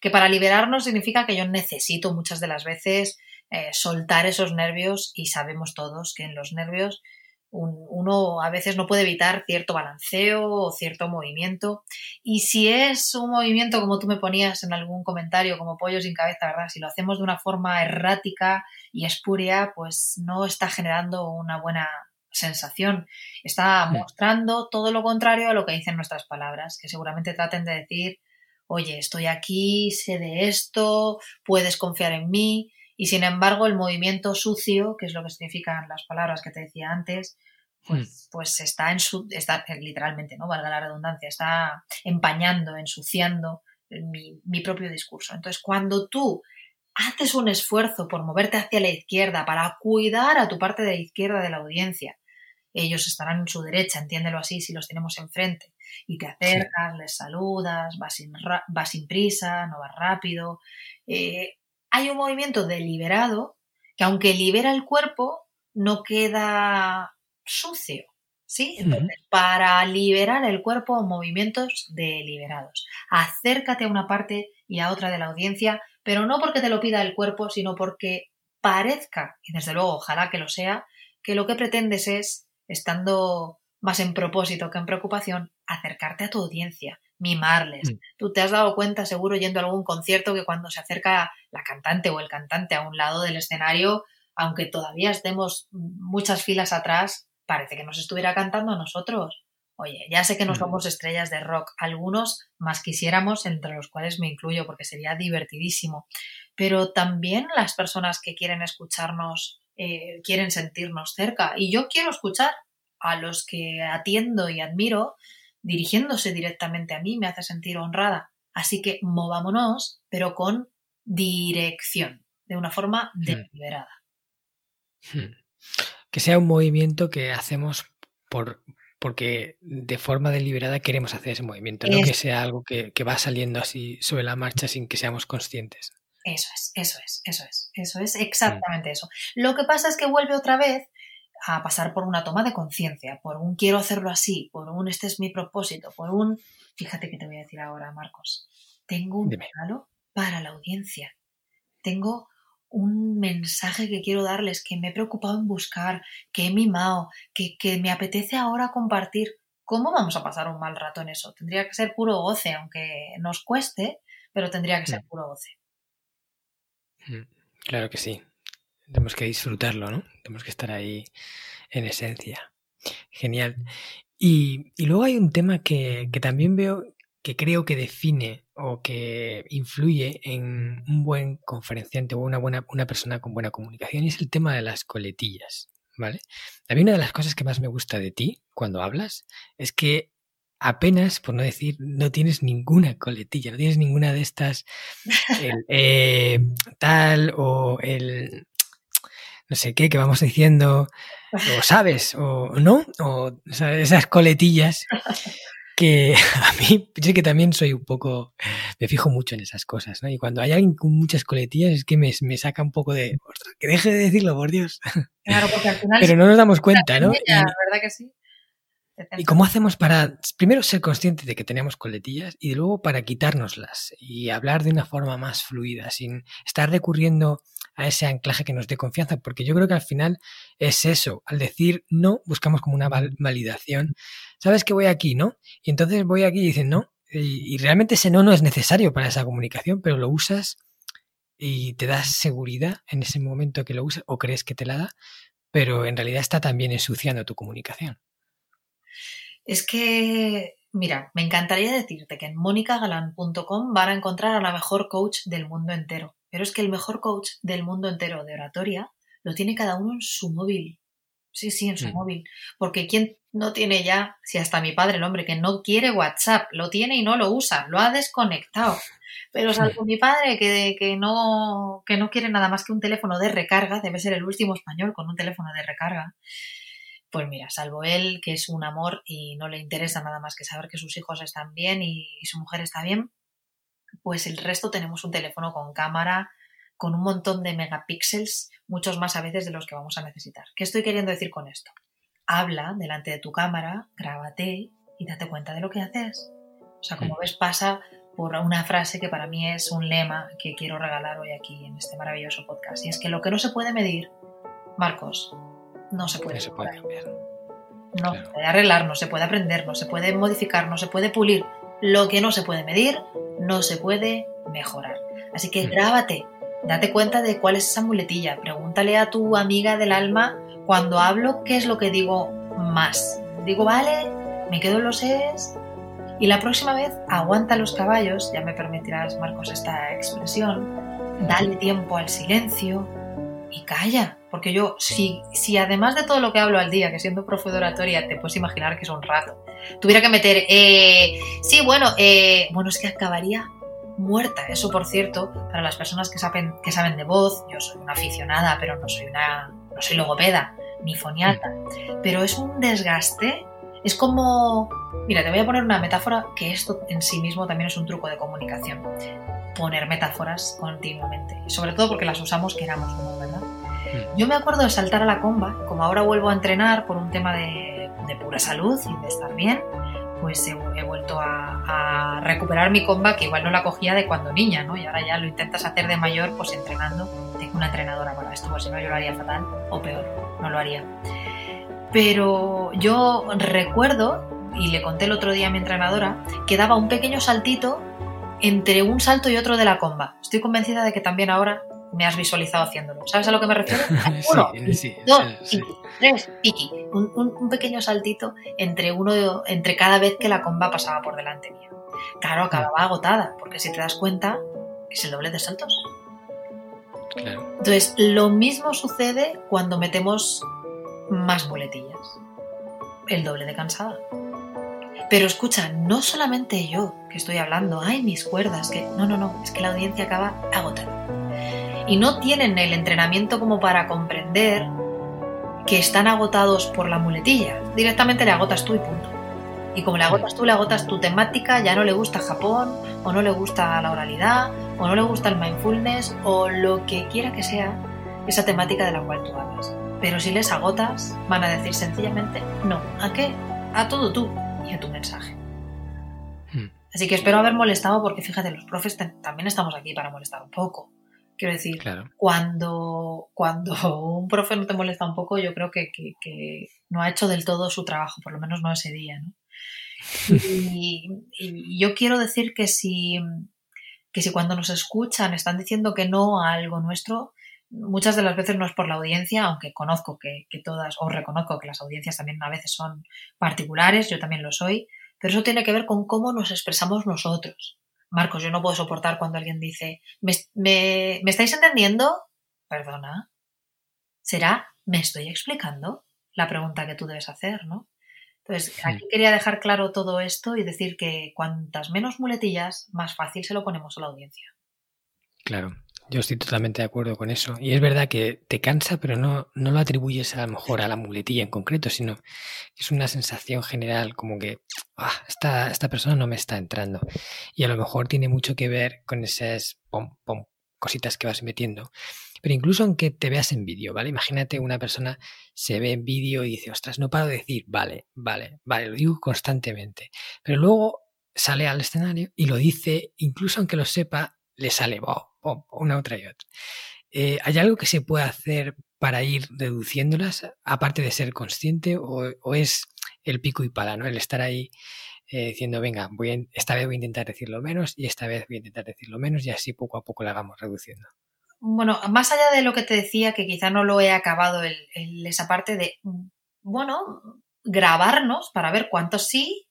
S2: Que para liberarnos significa que yo necesito muchas de las veces eh, soltar esos nervios y sabemos todos que en los nervios uno a veces no puede evitar cierto balanceo o cierto movimiento. Y si es un movimiento como tú me ponías en algún comentario, como pollo sin cabeza, ¿verdad? Si lo hacemos de una forma errática y espuria, pues no está generando una buena sensación. Está mostrando todo lo contrario a lo que dicen nuestras palabras, que seguramente traten de decir oye, estoy aquí, sé de esto, puedes confiar en mí. Y sin embargo, el movimiento sucio, que es lo que significan las palabras que te decía antes, pues, hmm. pues está, en su, está literalmente, ¿no? Valga la redundancia, está empañando, ensuciando mi, mi propio discurso. Entonces, cuando tú haces un esfuerzo por moverte hacia la izquierda, para cuidar a tu parte de la izquierda de la audiencia, ellos estarán en su derecha, entiéndelo así, si los tenemos enfrente, y te acercas, les saludas, vas sin, sin, prisa, no vas rápido. Eh, hay un movimiento deliberado que aunque libera el cuerpo, no queda sucio. ¿Sí? Entonces, para liberar el cuerpo, movimientos deliberados. Acércate a una parte y a otra de la audiencia, pero no porque te lo pida el cuerpo, sino porque parezca, y desde luego ojalá que lo sea, que lo que pretendes es estando más en propósito que en preocupación, acercarte a tu audiencia, mimarles. Mm. Tú te has dado cuenta, seguro, yendo a algún concierto, que cuando se acerca la cantante o el cantante a un lado del escenario, aunque todavía estemos muchas filas atrás, parece que nos estuviera cantando a nosotros. Oye, ya sé que no mm. somos estrellas de rock, algunos más quisiéramos, entre los cuales me incluyo, porque sería divertidísimo. Pero también las personas que quieren escucharnos eh, quieren sentirnos cerca. Y yo quiero escuchar a los que atiendo y admiro dirigiéndose directamente a mí, me hace sentir honrada. Así que movámonos, pero con dirección, de una forma hmm. deliberada.
S1: Hmm. Que sea un movimiento que hacemos por, porque de forma deliberada queremos hacer ese movimiento, no que sea algo que, que, va saliendo así sobre la marcha sin que seamos conscientes.
S2: Eso es, eso es, eso es, eso es exactamente eso. Lo que pasa es que vuelve otra vez a pasar por una toma de conciencia, por un quiero hacerlo así, por un este es mi propósito, por un, fíjate que te voy a decir ahora, Marcos, tengo un regalo para la audiencia, tengo un mensaje que quiero darles, que me he preocupado en buscar, que he mimado, que, que me apetece ahora compartir. ¿Cómo vamos a pasar un mal rato en eso? Tendría que ser puro goce, aunque nos cueste, pero tendría que ser puro goce.
S1: Mm, claro que sí. Tenemos que disfrutarlo, ¿no? Tenemos que estar ahí en esencia. Genial. Y, luego hay un tema que, también veo que creo que define o que influye en un buen conferenciante o una buena una persona con buena comunicación y es el tema de las coletillas, ¿vale? A mí una de las cosas que más me gusta de ti cuando hablas es que apenas, por no decir, no tienes ninguna coletilla, no tienes ninguna de estas, eh, tal o el, no sé qué, que vamos diciendo, o sabes, o no, o, esas coletillas que a mí, yo sé que también soy un poco, me fijo mucho en esas cosas, ¿no? Y cuando hay alguien con muchas coletillas es que me, me saca un poco de, que deje de decirlo, por Dios.
S2: Claro, porque al final...
S1: Pero no nos damos cuenta, ¿no?
S2: La verdad que sí.
S1: ¿Y cómo hacemos para, primero, ser conscientes de que tenemos coletillas y luego para quitárnoslas y hablar de una forma más fluida, sin estar recurriendo a ese anclaje que nos dé confianza? Porque yo creo que al final es eso. Al decir no, buscamos como una validación. Sabes que voy aquí, ¿no? Y entonces voy aquí y dicen no. Y, y realmente ese no no es necesario para esa comunicación, pero lo usas y te das seguridad en ese momento que lo usas o crees que te la da, pero en realidad está también ensuciando tu comunicación.
S2: Es que, mira, me encantaría decirte que en monicagalan.com van a encontrar a la mejor coach del mundo entero. Pero es que el mejor coach del mundo entero de oratoria lo tiene cada uno en su móvil. Sí, sí, en su mm. móvil. Porque ¿quién no tiene ya, si hasta mi padre, el hombre que no quiere WhatsApp, lo tiene y no lo usa, lo ha desconectado. Pero salvo mi padre que, que, no, que no quiere nada más que un teléfono de recarga, debe ser el último español con un teléfono de recarga, pues mira, salvo él, que es un amor y no le interesa nada más que saber que sus hijos están bien y, su mujer está bien, pues el resto tenemos un teléfono con cámara, con un montón de megapíxeles, muchos más a veces de los que vamos a necesitar. ¿Qué estoy queriendo decir con esto? Habla delante de tu cámara, grábate y date cuenta de lo que haces. O sea, como mm. ves, pasa por una frase que para mí es un lema que quiero regalar hoy aquí en este maravilloso podcast. Y es que lo que no se puede medir, Marcos, no se puede, cambiar. No se puede arreglar, no se puede aprender, no se puede modificar, no se puede pulir. Lo que no se puede medir, no se puede mejorar. Así que mm. grábate, date cuenta de cuál es esa muletilla. Pregúntale a tu amiga del alma cuando hablo qué es lo que digo más. Digo, vale, me quedo en los es. Y la próxima vez aguanta los caballos, ya me permitirás, Marcos, esta expresión. Dale tiempo al silencio y calla. Porque yo, si, si además de todo lo que hablo al día, que siendo profe de oratoria, te puedes imaginar que es un rato, tuviera que meter, eh, sí, bueno, eh, bueno, es que acabaría muerta. Eso, por cierto, para las personas que saben, que saben de voz, yo soy una aficionada, pero no soy una, no soy logopeda ni foniata, pero es un desgaste. Es como, mira, te voy a poner una metáfora que esto en sí mismo también es un truco de comunicación. Poner metáforas continuamente, sobre todo porque las usamos queramos o no, ¿verdad? Yo me acuerdo de saltar a la comba, como ahora vuelvo a entrenar por un tema de, de pura salud y de estar bien, pues he, he vuelto a, a, recuperar mi comba que igual no la cogía de cuando niña, ¿no? Y ahora ya lo intentas hacer de mayor, pues entrenando. Tengo una entrenadora para esto, pues si no yo lo haría fatal o peor, no lo haría. Pero yo recuerdo, y le conté el otro día a mi entrenadora, que daba un pequeño saltito entre un salto y otro de la comba. Estoy convencida de que también ahora me has visualizado haciéndolo. ¿Sabes a lo que me refiero? Uno, sí, sí, dos, sí, tres, tiki. Un, un, un, pequeño saltito entre uno, entre cada vez que la comba pasaba por delante mío. Claro, acababa agotada, porque si te das cuenta, es el doble de saltos.
S1: Claro.
S2: Entonces, lo mismo sucede cuando metemos más muletillas. El doble de cansada. Pero escucha, no solamente yo que estoy hablando, ay, mis cuerdas, que no, no, no, es que la audiencia acaba agotada y no tienen el entrenamiento como para comprender que están agotados por la muletilla. Directamente le agotas tú y punto. Y como le agotas tú, le agotas tu temática, ya no le gusta Japón, o no le gusta la oralidad, o no le gusta el mindfulness, o lo que quiera que sea esa temática de la cual tú hablas. Pero si les agotas, van a decir sencillamente no. ¿A qué? A todo tú y a tu mensaje. Hmm. Así que espero haber molestado porque fíjate, los profes también estamos aquí para molestar un poco. Quiero decir,
S1: claro.
S2: cuando, cuando un profe no te molesta un poco, yo creo que, que, que, no ha hecho del todo su trabajo, por lo menos no ese día, ¿no? Y, y, yo quiero decir que si, que si cuando nos escuchan están diciendo que no a algo nuestro, muchas de las veces no es por la audiencia, aunque conozco que, que todas, o reconozco que las audiencias también a veces son particulares, yo también lo soy, pero eso tiene que ver con cómo nos expresamos nosotros. Marcos, yo no puedo soportar cuando alguien dice, ¿me, me, ¿me estáis entendiendo? Perdona. ¿Será, me estoy explicando? La pregunta que tú debes hacer, ¿no? Entonces, aquí quería dejar claro todo esto y decir que cuantas menos muletillas, más fácil se lo ponemos a la audiencia.
S1: Claro, yo estoy totalmente de acuerdo con eso. Y es verdad que te cansa, pero no, no lo atribuyes a lo mejor a la muletilla en concreto, sino que es una sensación general como que ah, esta, esta persona no me está entrando. Y a lo mejor tiene mucho que ver con esas pom, pom, cositas que vas metiendo. Pero incluso aunque te veas en vídeo, ¿vale? Imagínate una persona se ve en vídeo y dice, ostras, no paro de decir, vale, vale, vale, lo digo constantemente. Pero luego sale al escenario y lo dice, incluso aunque lo sepa, le sale wow, una otra y otra. Eh, ¿Hay algo que se puede hacer para ir reduciéndolas, aparte de ser consciente, o, es el pico y pala, ¿no? El estar ahí eh, diciendo, venga, voy a, esta vez voy a intentar decirlo menos y esta vez voy a intentar decirlo menos y así poco a poco la vamos reduciendo.
S2: Bueno, más allá de lo que te decía, que quizá no lo he acabado, el, el, esa parte de, bueno, grabarnos para ver cuántos sí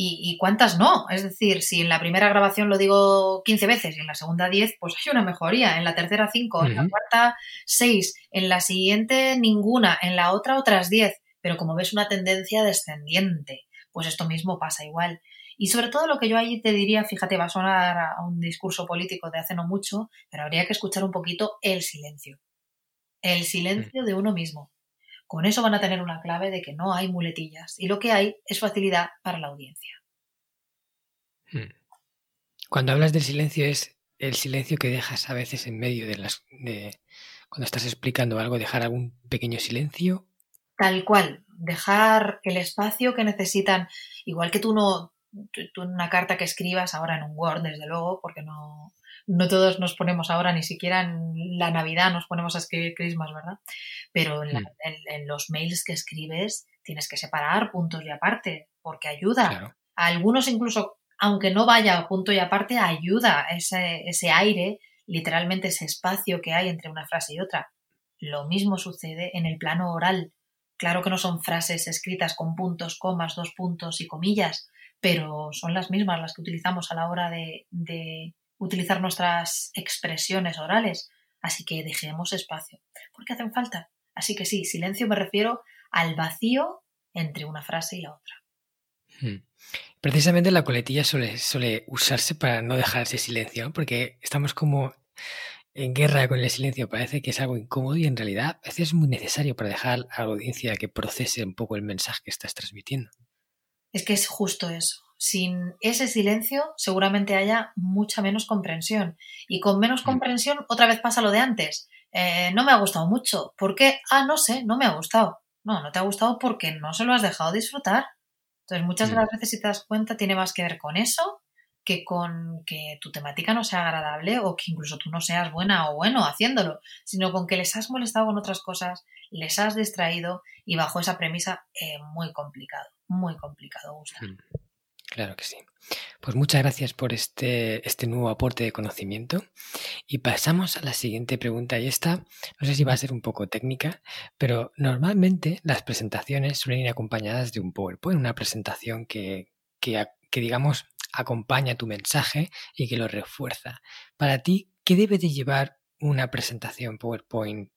S2: y, y, cuántas no. Es decir, si en la primera grabación lo digo 15 veces y en la segunda 10, pues hay una mejoría. En la tercera 5, uh -huh. en la cuarta 6, en la siguiente ninguna, en la otra otras 10. Pero como ves una tendencia descendiente, pues esto mismo pasa igual. Y sobre todo lo que yo ahí te diría, fíjate, va a sonar a un discurso político de hace no mucho, pero habría que escuchar un poquito el silencio. El silencio de uno mismo. Con eso van a tener una clave de que no hay muletillas y lo que hay es facilidad para la audiencia.
S1: Hmm. Cuando hablas del silencio es el silencio que dejas a veces en medio de las de cuando estás explicando algo, dejar algún pequeño silencio.
S2: Tal cual, dejar el espacio que necesitan, igual que tú no tú en una carta que escribas ahora en un Word, desde luego, porque no, no todos nos ponemos ahora, ni siquiera en la Navidad nos ponemos a escribir Christmas, ¿verdad? Pero en, la, en, en los mails que escribes tienes que separar puntos y aparte, porque ayuda. Claro. A algunos incluso, aunque no vaya a punto y aparte, ayuda ese, ese aire, literalmente ese espacio que hay entre una frase y otra. Lo mismo sucede en el plano oral. Claro que no son frases escritas con puntos, comas, dos puntos y comillas, pero son las mismas las que utilizamos a la hora de, de utilizar nuestras expresiones orales. Así que dejemos espacio, porque hacen falta. Así que sí, silencio me refiero al vacío entre una frase y la otra.
S1: Hmm. Precisamente la coletilla suele, suele usarse para no dejar ese silencio, ¿no? porque estamos como en guerra con el silencio, parece que es algo incómodo y en realidad a veces es muy necesario para dejar a la audiencia que procese un poco el mensaje que estás transmitiendo.
S2: Es que es justo eso. Sin ese silencio seguramente haya mucha menos comprensión. Y con menos mm. comprensión otra vez pasa lo de antes. Eh, no me ha gustado mucho. ¿Por qué? Ah, no sé, no me ha gustado. No, no te ha gustado porque no se lo has dejado disfrutar. Entonces, muchas de mm. las veces, si te das cuenta, tiene más que ver con eso que con que tu temática no sea agradable o que incluso tú no seas buena o bueno haciéndolo, sino con que les has molestado con otras cosas, les has distraído y bajo esa premisa, eh, muy complicado, muy complicado, Gusta.
S1: Claro que sí. Pues muchas gracias por este, este nuevo aporte de conocimiento. Y pasamos a la siguiente pregunta. Y esta, no sé si va a ser un poco técnica, pero normalmente las presentaciones suelen ir acompañadas de un PowerPoint, una presentación que, que, digamos, acompaña tu mensaje y que lo refuerza. Para ti, ¿qué debe de llevar una presentación PowerPoint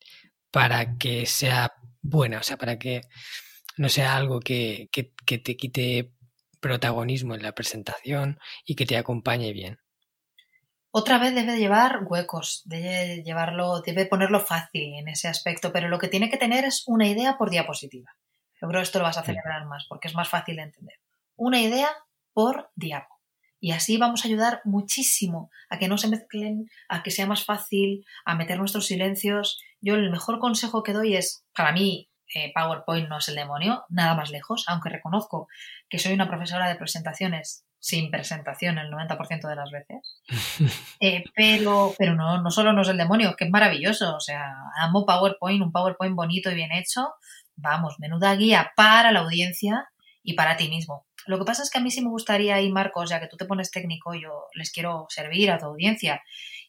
S1: para que sea buena? O sea, para que no sea algo que, que te quite protagonismo en la presentación y que te acompañe bien.
S2: Otra vez debe llevar huecos, debe llevarlo, debe ponerlo fácil en ese aspecto, pero lo que tiene que tener es una idea por diapositiva. Yo creo que esto lo vas a celebrar más porque es más fácil de entender. Una idea por diapo. Y así vamos a ayudar muchísimo a que no se mezclen, a que sea más fácil, a meter nuestros silencios. Yo el mejor consejo que doy es, para mí, eh, PowerPoint no es el demonio, nada más lejos, aunque reconozco que soy una profesora de presentaciones sin presentación el 90% de las veces. Eh, pero pero no, no solo no es el demonio, que es maravilloso. O sea, amo PowerPoint, un PowerPoint bonito y bien hecho. Vamos, menuda guía para la audiencia y para ti mismo. Lo que pasa es que a mí sí me gustaría, y Marcos, ya que tú te pones técnico, yo les quiero servir a tu audiencia.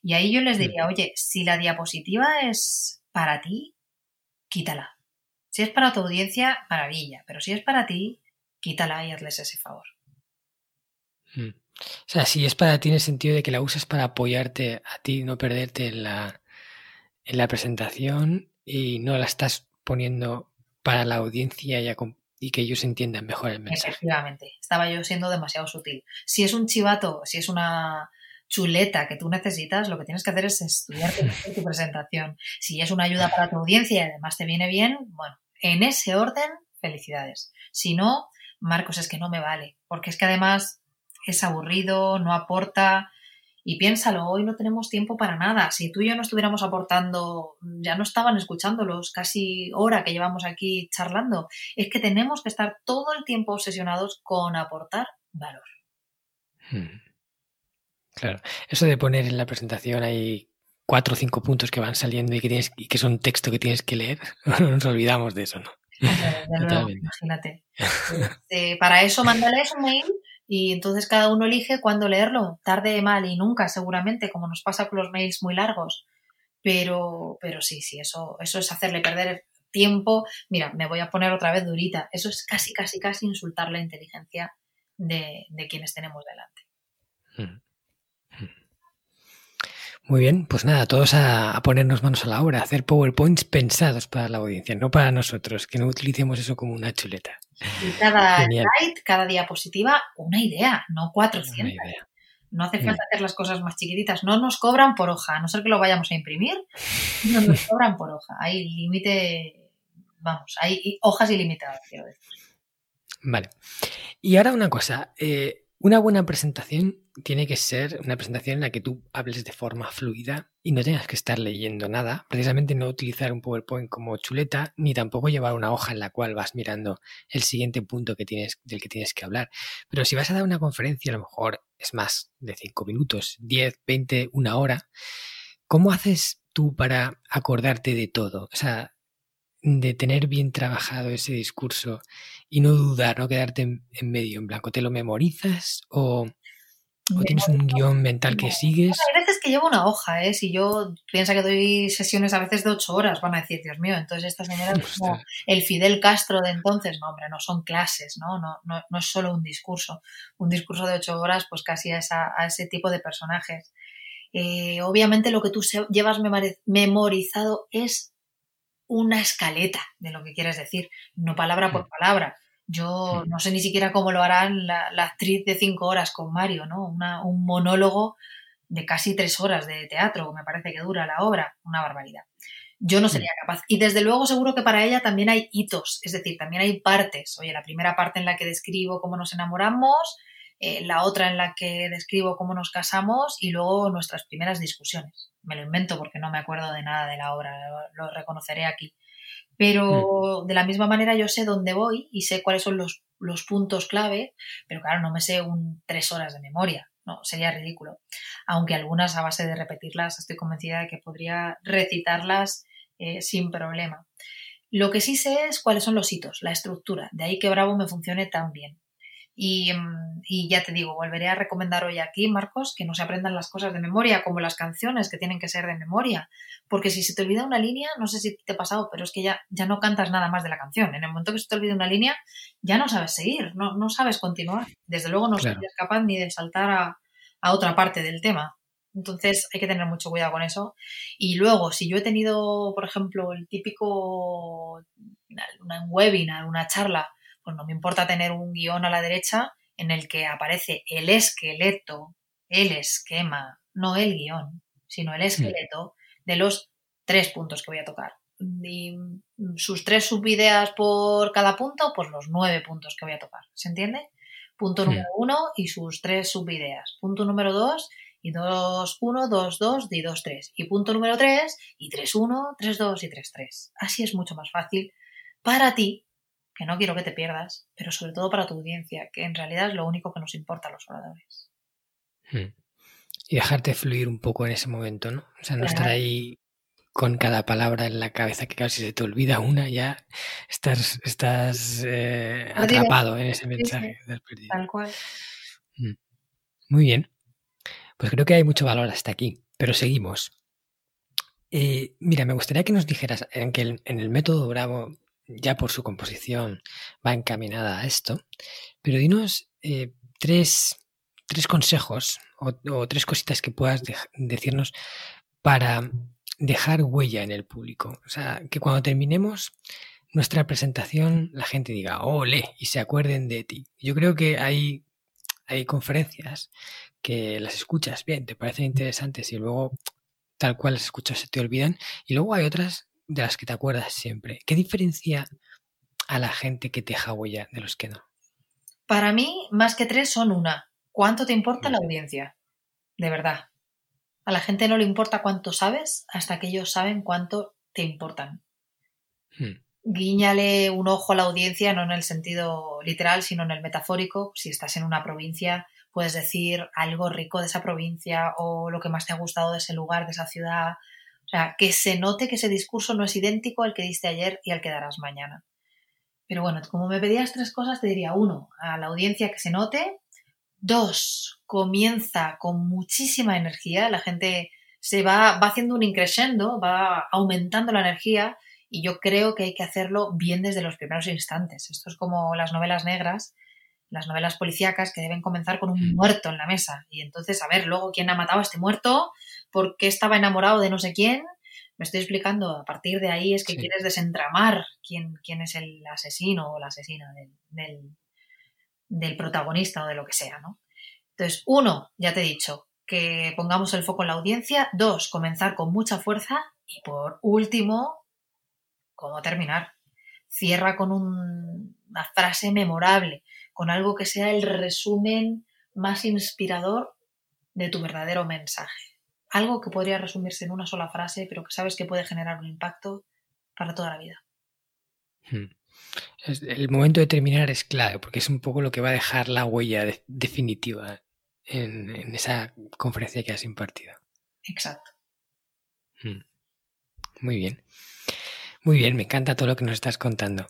S2: Y ahí yo les diría, oye, si la diapositiva es para ti, quítala. Si es para tu audiencia, maravilla, pero si es para ti, quítala y hazles ese favor.
S1: Hmm. O sea, si es para ti en el sentido de que la usas para apoyarte a ti, no perderte en la, en la presentación y no la estás poniendo para la audiencia y, y, que ellos entiendan mejor el mensaje.
S2: Efectivamente, estaba yo siendo demasiado sutil. Si es un chivato, si es una chuleta que tú necesitas, lo que tienes que hacer es estudiar tu presentación. Si es una ayuda para tu audiencia y además te viene bien, bueno, en ese orden, felicidades. Si no, Marcos, es que no me vale, porque es que además es aburrido, no aporta. Y piénsalo, hoy no tenemos tiempo para nada. Si tú y yo no estuviéramos aportando, ya no estaban escuchándolos casi hora que llevamos aquí charlando. Es que tenemos que estar todo el tiempo obsesionados con aportar valor.
S1: Hmm. Claro, eso de poner en la presentación ahí cuatro o cinco puntos que van saliendo y que, tienes, y que son texto que tienes que leer, no nos olvidamos de eso, ¿no?
S2: imagínate. Este, para eso mándales un mail y entonces cada uno elige cuándo leerlo. Tarde, mal y nunca, seguramente, como nos pasa con los mails muy largos. Pero, pero sí, sí, eso, eso es hacerle perder tiempo. Mira, me voy a poner otra vez durita. Eso es casi, casi, casi insultar la inteligencia de, de quienes tenemos delante. Mm.
S1: Muy bien, pues nada, todos a, ponernos manos a la obra, a hacer PowerPoints pensados para la audiencia, no para nosotros, que no utilicemos eso como una chuleta.
S2: Y cada slide, cada diapositiva, una idea, no 400. No hace falta hacer las cosas más chiquititas. No nos cobran por hoja, a no ser que lo vayamos a imprimir, no nos cobran por hoja. Hay límite, vamos, hay hojas ilimitadas, quiero decir.
S1: Vale. Y ahora una cosa, eh, una buena presentación tiene que ser una presentación en la que tú hables de forma fluida y no tengas que estar leyendo nada. Precisamente no utilizar un PowerPoint como chuleta, ni tampoco llevar una hoja en la cual vas mirando el siguiente punto que tienes, del que tienes que hablar. Pero si vas a dar una conferencia, a lo mejor es más de 5 minutos, 10, 20, una hora. ¿Cómo haces tú para acordarte de todo? O sea, de tener bien trabajado ese discurso y no dudar, no quedarte en, medio, en blanco. ¿Te lo memorizas o, tienes un guion mental que sigues?
S2: Hay veces que llevo una hoja, ¿eh? Si yo piensa que doy sesiones a veces de ocho horas, van a decir, Dios mío, entonces esta señora es como el Fidel Castro de entonces. No, hombre, no son clases, ¿no? No, no, no es solo un discurso. Un discurso de ocho horas, pues casi a, esa, a ese tipo de personajes. Eh, obviamente lo que tú llevas memorizado es una escaleta de lo que quieres decir, no palabra por palabra. Yo no sé ni siquiera cómo lo harán la, actriz de cinco horas con Mario, ¿no? un monólogo de casi tres horas de teatro, me parece que dura la obra, una barbaridad. Yo no sería capaz. Y desde luego seguro que para ella también hay hitos, es decir, también hay partes. Oye, la primera parte en la que describo cómo nos enamoramos, eh, la otra en la que describo cómo nos casamos y luego nuestras primeras discusiones. Me lo invento porque no me acuerdo de nada de la obra, lo, reconoceré aquí. Pero mm. de la misma manera yo sé dónde voy y sé cuáles son los, los puntos clave, pero claro, no me sé un tres horas de memoria. No, sería ridículo. Aunque algunas a base de repetirlas estoy convencida de que podría recitarlas eh, sin problema. Lo que sí sé es cuáles son los hitos, la estructura. De ahí que Bravo me funcione tan bien. Mm, y, ya te digo, volveré a recomendar hoy aquí, Marcos, que no se aprendan las cosas de memoria, como las canciones que tienen que ser de memoria. Porque si se te olvida una línea, no sé si te ha pasado, pero es que ya, ya no cantas nada más de la canción. En el momento que se te olvida una línea, ya no sabes seguir, no, no sabes continuar. Desde luego no serías capaz ni de saltar a, a otra parte del tema. Entonces hay que tener mucho cuidado con eso. Y luego, si yo he tenido, por ejemplo, el típico un webinar, una charla pues no me importa tener un guion a la derecha en el que aparece el esqueleto, el esquema, no el guion, sino el esqueleto de los tres puntos que voy a tocar. Y sus tres subideas por cada punto, pues los nueve puntos que voy a tocar. ¿Se entiende? Punto número uno y sus tres subideas. Punto número dos y dos, uno, dos, dos y dos, tres. Y punto número tres y tres, uno, tres, dos y tres, tres. Así es mucho más fácil para ti que no quiero que te pierdas, pero sobre todo para tu audiencia, que en realidad es lo único que nos importa a los oradores.
S1: Hmm. Y dejarte fluir un poco en ese momento, ¿no? O sea, no estar ahí con cada palabra en la cabeza, que casi se te olvida una, ya estás, estás eh, atrapado en ese mensaje.
S2: Tal cual.
S1: Hmm. Muy bien. Pues creo que hay mucho valor hasta aquí, pero seguimos. Eh, mira, me gustaría que nos dijeras en que en el método Bravo ya por su composición va encaminada a esto, pero dinos eh, tres, consejos o, tres cositas que puedas decirnos para dejar huella en el público. O sea, que cuando terminemos nuestra presentación la gente diga, ole, y se acuerden de ti. Yo creo que hay, hay conferencias que las escuchas bien, te parecen interesantes y luego tal cual las escuchas se te olvidan. Y luego hay otras de las que te acuerdas siempre. ¿Qué diferencia a la gente que te huella de los que no?
S2: Para mí, más que tres son una. ¿Cuánto te importa la audiencia? De verdad. A la gente no le importa cuánto sabes hasta que ellos saben cuánto te importan. Hmm. Guíñale un ojo a la audiencia, no en el sentido literal, sino en el metafórico. Si estás en una provincia, puedes decir algo rico de esa provincia o lo que más te ha gustado de ese lugar, de esa ciudad, o sea, que se note que ese discurso no es idéntico al que diste ayer y al que darás mañana. Pero bueno, como me pedías tres cosas, te diría uno, a la audiencia que se note. Dos, comienza con muchísima energía. La gente se va, va haciendo un increscendo, va aumentando la energía y yo creo que hay que hacerlo bien desde los primeros instantes. Esto es como las novelas negras las novelas policíacas que deben comenzar con un mm. muerto en la mesa. Y entonces, a ver, luego, ¿quién ha matado a este muerto? ¿Por qué estaba enamorado de no sé quién? Me estoy explicando, a partir de ahí es que quieres desentramar quién, quién es el asesino o la asesina del, del, protagonista o de lo que sea, ¿no? Entonces, uno, ya te he dicho, que pongamos el foco en la audiencia. Dos, comenzar con mucha fuerza. Y por último, ¿cómo terminar? Cierra con una frase memorable con algo que sea el resumen más inspirador de tu verdadero mensaje. Algo que podría resumirse en una sola frase, pero que sabes que puede generar un impacto para toda la vida.
S1: Hmm. El momento de terminar es clave, porque es un poco lo que va a dejar la huella definitiva en, esa conferencia que has impartido.
S2: Exacto.
S1: Hmm. Muy bien. Muy bien, me encanta todo lo que nos estás contando.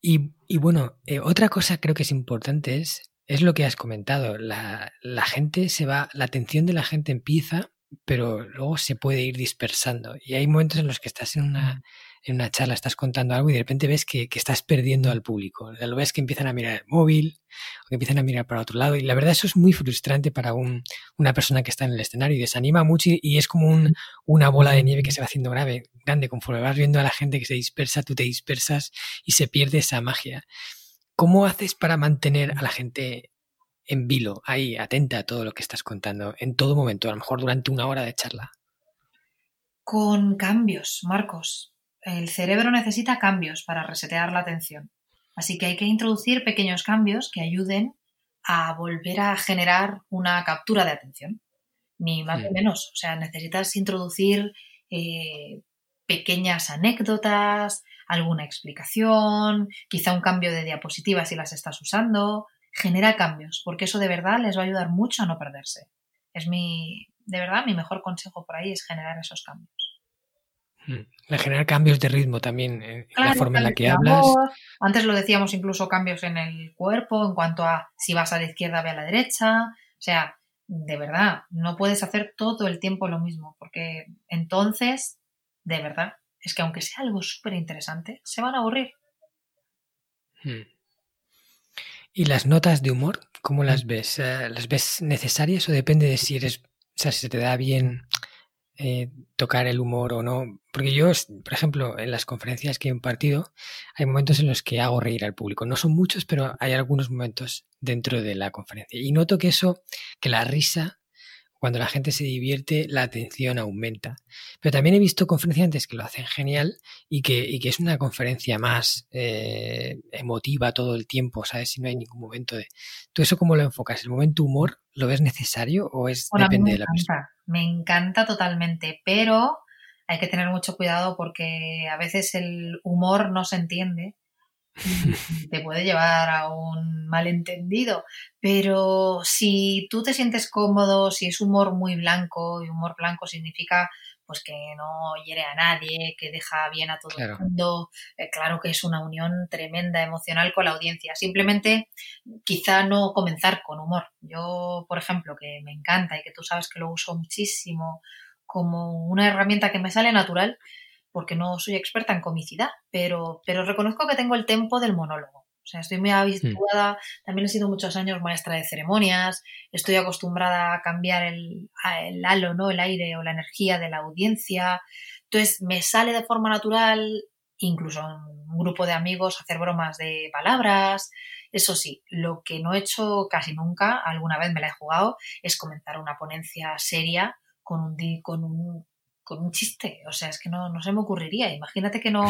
S1: Y, bueno, eh, otra cosa creo que es importante es, es lo que has comentado. La, la gente se va, la atención de la gente empieza, pero luego se puede ir dispersando. Y hay momentos en los que estás en una, en una charla, estás contando algo y de repente ves que, estás perdiendo al público. Lo ves que empiezan a mirar el móvil o que empiezan a mirar para otro lado. Y la verdad eso es muy frustrante para un, una persona que está en el escenario y desanima mucho y, es como un, una bola de nieve que se va haciendo grave, grande. Conforme vas viendo a la gente que se dispersa, tú te dispersas y se pierde esa magia. ¿cómo haces para mantener a la gente en vilo, ahí, atenta a todo lo que estás contando, en todo momento, a lo mejor durante una hora de charla?
S2: Con cambios, Marcos. El cerebro necesita cambios para resetear la atención. Así que hay que introducir pequeños cambios que ayuden a volver a generar una captura de atención. Ni más ni menos. O sea, necesitas introducir eh, pequeñas anécdotas, alguna explicación, quizá un cambio de diapositiva si las estás usando. Genera cambios, porque eso de verdad les va a ayudar mucho a no perderse. Es mi, de verdad, mi mejor consejo por ahí es generar esos cambios.
S1: Hmm. generar cambios de ritmo también en la forma en la que hablas.
S2: Antes lo decíamos incluso cambios en el cuerpo en cuanto a si vas a la izquierda ve a la derecha. O sea, de verdad, no puedes hacer todo el tiempo lo mismo porque entonces, de verdad, es que aunque sea algo súper interesante, se van a aburrir.
S1: Hmm. ¿Y las notas de humor, cómo las ves? Eh, ¿Las ves necesarias o depende de si eres, o sea, si se te da bien eh, tocar el humor o no. Porque yo, por ejemplo, en las conferencias que he impartido, hay momentos en los que hago reír al público. No son muchos, pero hay algunos momentos dentro de la conferencia. Y noto que eso, que la risa cuando la gente se divierte, la atención aumenta. Pero también he visto conferenciantes que lo hacen genial y que, que es una conferencia más eh, emotiva todo el tiempo, ¿sabes? Si no hay ningún momento de... ¿Tú eso cómo lo enfocas? ¿El momento humor lo ves necesario o es depende de la persona?
S2: Me encanta totalmente, pero hay que tener mucho cuidado porque a veces el humor no se entiende te puede llevar a un malentendido. Pero si tú te sientes cómodo, si es humor muy blanco, y humor blanco significa pues que no hiere a nadie, que deja bien a todo el mundo, eh, claro que es una unión tremenda emocional con la audiencia. Simplemente quizá no comenzar con humor. Yo, por ejemplo, que me encanta y que tú sabes que lo uso muchísimo como una herramienta que me sale natural, porque no soy experta en comicidad, pero, pero reconozco que tengo el tempo del monólogo. O sea, estoy muy habituada, también he sido muchos años maestra de ceremonias, estoy acostumbrada a cambiar el, el halo, ¿no? El aire o la energía de la audiencia. Entonces, me sale de forma natural, incluso en un grupo de amigos, hacer bromas de palabras. Eso sí, lo que no he hecho casi nunca, alguna vez me la he jugado, es comenzar una ponencia seria con un, con un con un chiste. O sea, es que no, no se me ocurriría. Imagínate que no,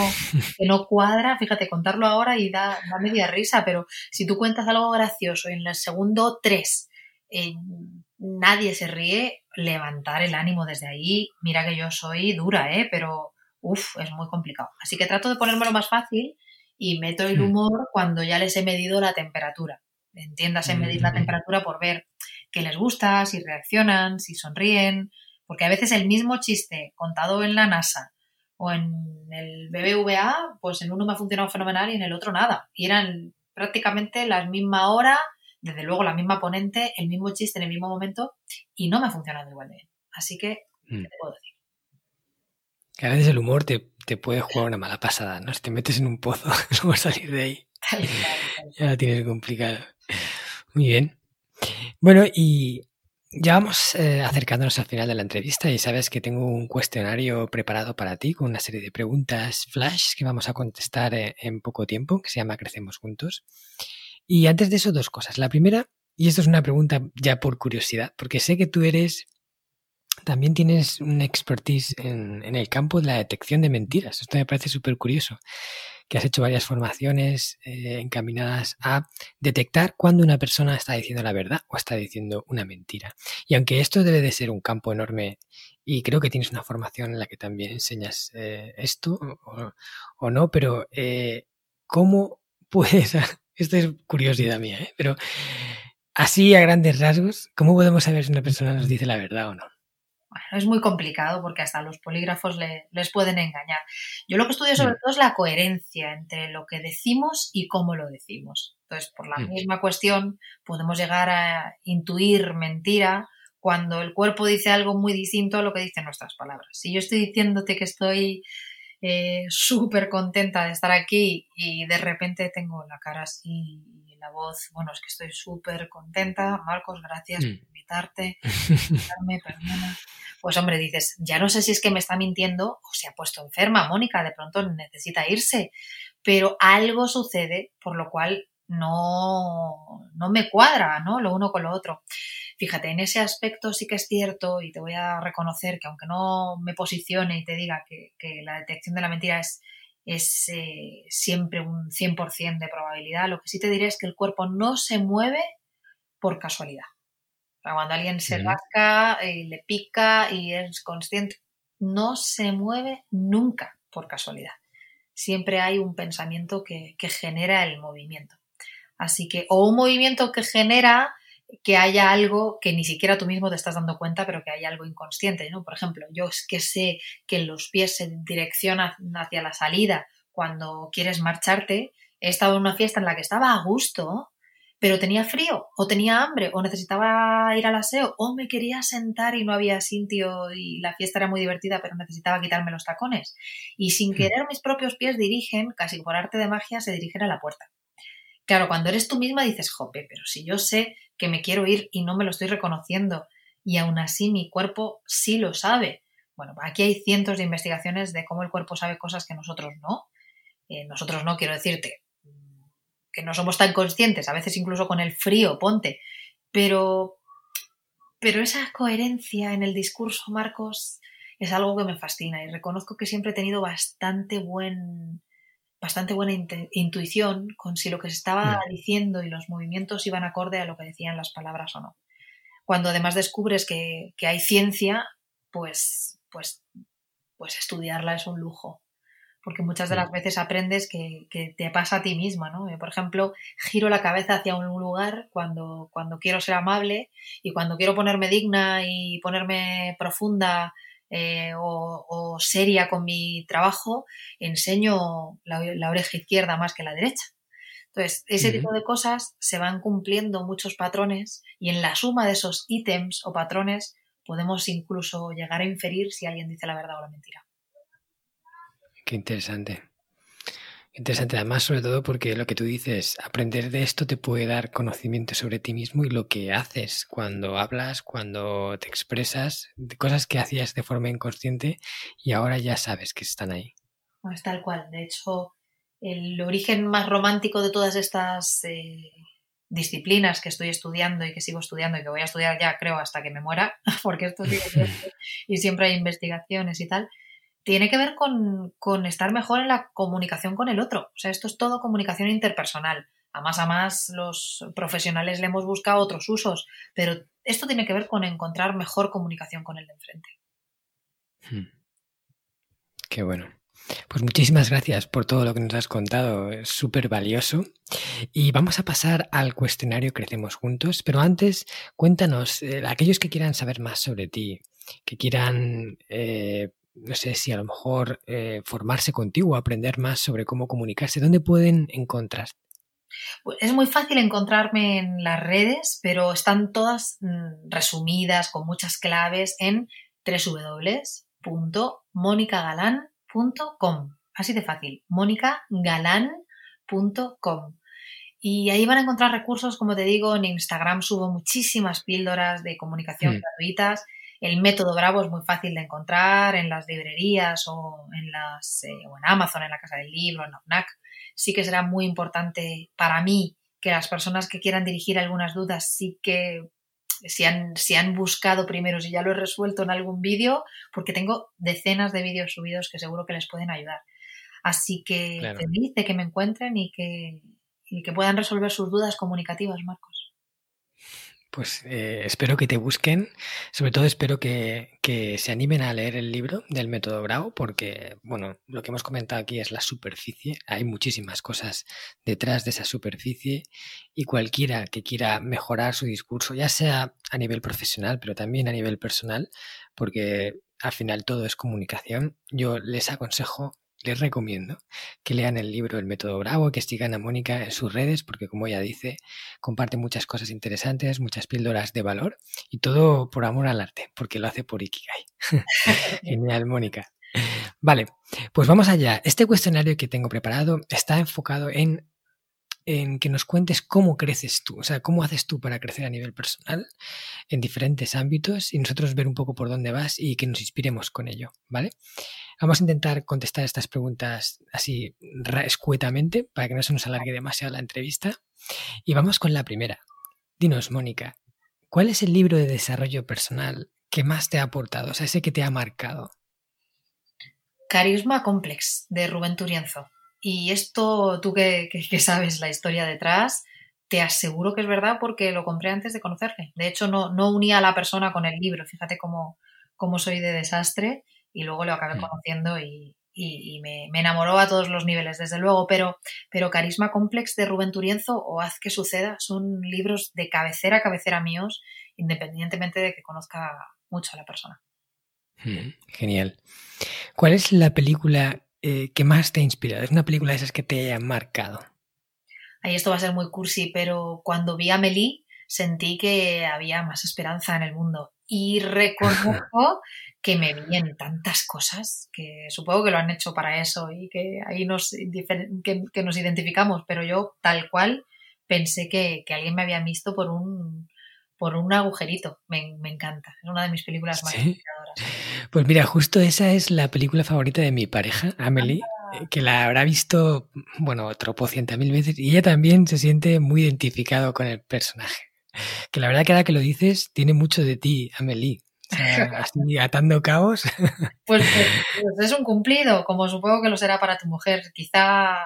S2: que no cuadra, fíjate, contarlo ahora y da, da, media risa, pero si tú cuentas algo gracioso y en el segundo tres eh, nadie se ríe, levantar el ánimo desde ahí. Mira que yo soy dura, ¿eh? Pero, uff, es muy complicado. Así que trato de ponérmelo más fácil y meto el hmm. humor cuando ya les he medido la temperatura. Entiendas en medir la hmm. temperatura por ver qué les gusta, si reaccionan, si sonríen, porque a veces el mismo chiste contado en la NASA o en el BBVA, pues en uno me ha funcionado fenomenal y en el otro nada. Y eran prácticamente la misma hora, desde luego la misma ponente, el mismo chiste en el mismo momento y no me ha funcionado igual de bien. Así que, ¿qué mm. te puedo decir?
S1: Que a veces el humor te, puede jugar una mala pasada, ¿no? Si te metes en un pozo, no vas a salir de ahí. ya la tienes complicado. Muy bien. Bueno, y ya vamos eh, acercándonos al final de la entrevista y sabes que tengo un cuestionario preparado para ti con una serie de preguntas flash que vamos a contestar eh, en poco tiempo, que se llama Crecemos Juntos. Y antes de eso, dos cosas. La primera, y esto es una pregunta ya por curiosidad, porque sé que tú eres, también tienes una expertise en, en el campo de la detección de mentiras. Esto me parece súper curioso que has hecho varias formaciones eh, encaminadas a detectar cuando una persona está diciendo la verdad o está diciendo una mentira. Y aunque esto debe de ser un campo enorme y creo que tienes una formación en la que también enseñas eh, esto o, no, pero eh, ¿cómo puedes, esto es curiosidad mía, pero así a grandes rasgos, ¿cómo podemos saber si una persona nos dice la verdad o no?
S2: Bueno, es muy complicado porque hasta los polígrafos les pueden engañar. Yo lo que estudio sobre mm. todo es la coherencia entre lo que decimos y cómo lo decimos. Entonces, por la mm. misma cuestión, podemos llegar a intuir mentira cuando el cuerpo dice algo muy distinto a lo que dicen nuestras palabras. Si yo estoy diciéndote que estoy eh, súper contenta de estar aquí y de repente tengo la cara así la voz, bueno, es que estoy súper contenta. Marcos, gracias mm. por invitarte. Pues hombre, dices, ya no sé si es que me está mintiendo o se ha puesto enferma, Mónica, de pronto necesita irse, pero algo sucede por lo cual no, no me cuadra, ¿no? Lo uno con lo otro. Fíjate, en ese aspecto sí que es cierto y te voy a reconocer que aunque no me posicione y te diga que, la detección de la mentira es, es eh, siempre un 100% de probabilidad, lo que sí te diré es que el cuerpo no se mueve por casualidad. cuando alguien se rasca y le pica y es consciente, no se mueve nunca por casualidad. Siempre hay un pensamiento que, que genera el movimiento. Así que, o un movimiento que genera que haya algo que ni siquiera tú mismo te estás dando cuenta, pero que hay algo inconsciente, ¿no? Por ejemplo, yo es que sé que los pies se direccionan hacia la salida cuando quieres marcharte. He estado en una fiesta en la que estaba a gusto, pero tenía frío, o tenía hambre, o necesitaba ir al aseo, o me quería sentar y no había sitio y la fiesta era muy divertida, pero necesitaba quitarme los tacones. Y sin hmm. querer mis propios pies dirigen, casi por arte de magia, se dirigen a la puerta. Claro, cuando eres tú misma dices, jope, pero si yo sé que me quiero ir y no me lo estoy reconociendo y aún así mi cuerpo sí lo sabe. Bueno, aquí hay cientos de investigaciones de cómo el cuerpo sabe cosas que nosotros no. Eh, nosotros no, quiero decirte, que no somos tan conscientes, a veces incluso con el frío, ponte, pero, pero esa coherencia en el discurso, Marcos, es algo que me fascina y reconozco que siempre he tenido bastante buen, bastante buena intuición con si lo que se estaba mm. diciendo y los movimientos iban acorde a lo que decían las palabras o no. Cuando además descubres que, hay ciencia, pues, pues, pues estudiarla es un lujo. Porque muchas de las veces aprendes que, te pasa a ti misma, ¿no? Por ejemplo, giro la cabeza hacia un lugar cuando, cuando quiero ser amable y cuando quiero ponerme digna y ponerme profunda eh, o, seria con mi trabajo, enseño la, oreja izquierda más que la derecha. Entonces, ese tipo de cosas se van cumpliendo muchos patrones y en la suma de esos ítems o patrones podemos incluso llegar a inferir si alguien dice la verdad o la mentira.
S1: Qué interesante. Interesante, además, sobre todo porque lo que tú dices, aprender de esto te puede dar conocimiento sobre ti mismo y lo que haces cuando hablas, cuando te expresas, de cosas que hacías de forma inconsciente y ahora ya sabes que están ahí.
S2: Es tal cual. De hecho, el origen más romántico de todas estas eh, disciplinas que estoy estudiando y que sigo estudiando y que voy a estudiar ya, creo, hasta que me muera, porque esto sigue y siempre hay investigaciones y tal, tiene que ver con, estar mejor en la comunicación con el otro. O sea, esto es todo comunicación interpersonal. A más a más los profesionales le hemos buscado otros usos, pero esto tiene que ver con encontrar mejor comunicación con el de enfrente.
S1: Hmm. Qué bueno. Pues muchísimas gracias por todo lo que nos has contado, es súper valioso. Y vamos a pasar al cuestionario Crecemos Juntos, pero antes cuéntanos, eh, aquellos que quieran saber más sobre ti, que quieran eh, no sé si a lo mejor eh, formarse contigo, aprender más sobre cómo comunicarse, ¿dónde pueden encontrar?
S2: Pues es muy fácil encontrarme en las redes, pero están todas mm, resumidas con muchas claves en www.monicagalan.com. Así de fácil, monicagalan.com. Y ahí van a encontrar recursos, como te digo, en Instagram subo muchísimas píldoras de comunicación mm. gratuitas el método Bravo es muy fácil de encontrar en las librerías o en, las, eh, o en Amazon, en la Casa del Libro, en OFNAC. Sí que será muy importante para mí que las personas que quieran dirigir algunas dudas sí que si han, si han buscado primero, si ya lo he resuelto en algún vídeo, porque tengo decenas de vídeos subidos que seguro que les pueden ayudar. Así que feliz de que me encuentren y que, y que puedan resolver sus dudas comunicativas, Marcos.
S1: Pues eh, espero que te busquen, sobre todo espero que, que, se animen a leer el libro del método Bravo, porque, bueno, lo que hemos comentado aquí es la superficie, hay muchísimas cosas detrás de esa superficie y cualquiera que quiera mejorar su discurso, ya sea a nivel profesional, pero también a nivel personal, porque al final todo es comunicación, yo les aconsejo les recomiendo que lean el libro El método Bravo, que sigan a Mónica en sus redes, porque como ella dice, comparte muchas cosas interesantes, muchas píldoras de valor y todo por amor al arte, porque lo hace por Ikigai. Genial, Mónica. Vale, pues vamos allá. Este cuestionario que tengo preparado está enfocado en, en que nos cuentes cómo creces tú, o sea, cómo haces tú para crecer a nivel personal en diferentes ámbitos y nosotros ver un poco por dónde vas y que nos inspiremos con ello, ¿vale? Vamos a intentar contestar estas preguntas así escuetamente para que no se nos alargue demasiado la entrevista. Y vamos con la primera. Dinos, Mónica, ¿cuál es el libro de desarrollo personal que más te ha aportado? O sea, ese que te ha marcado.
S2: Carisma Complex, de Rubén Turienzo. Y esto, tú que, sabes la historia detrás, te aseguro que es verdad porque lo compré antes de conocerle. De hecho, no, no unía a la persona con el libro. Fíjate cómo, cómo soy de desastre y luego lo acabé mm. conociendo y, me, enamoró a todos los niveles, desde luego. Pero, pero Carisma Complex de Rubén Turienzo o Haz que suceda son libros de cabecera a cabecera míos, independientemente de que conozca mucho a la persona.
S1: Mm, genial. ¿Cuál es la película eh, que más te ha inspirado? ¿Es una película de esas que te hayan marcado?
S2: Ahí esto va a ser muy cursi, pero cuando vi a Meli sentí que había más esperanza en el mundo. Y reconozco que me vi en tantas cosas, que supongo que lo han hecho para eso y que ahí nos, que, nos identificamos, pero yo tal cual pensé que, alguien me había visto por un, por un agujerito. Me, encanta. Es una de mis películas más
S1: Pues mira, justo esa es la película favorita de mi pareja, Amelie, ah. que la habrá visto, bueno, tropocientas mil veces y ella también se siente muy identificado con el personaje. Que la verdad que ahora que lo dices, tiene mucho de ti, Amelie. así atando cabos.
S2: Pues, pues, pues, es un cumplido, como supongo que lo será para tu mujer. Quizá,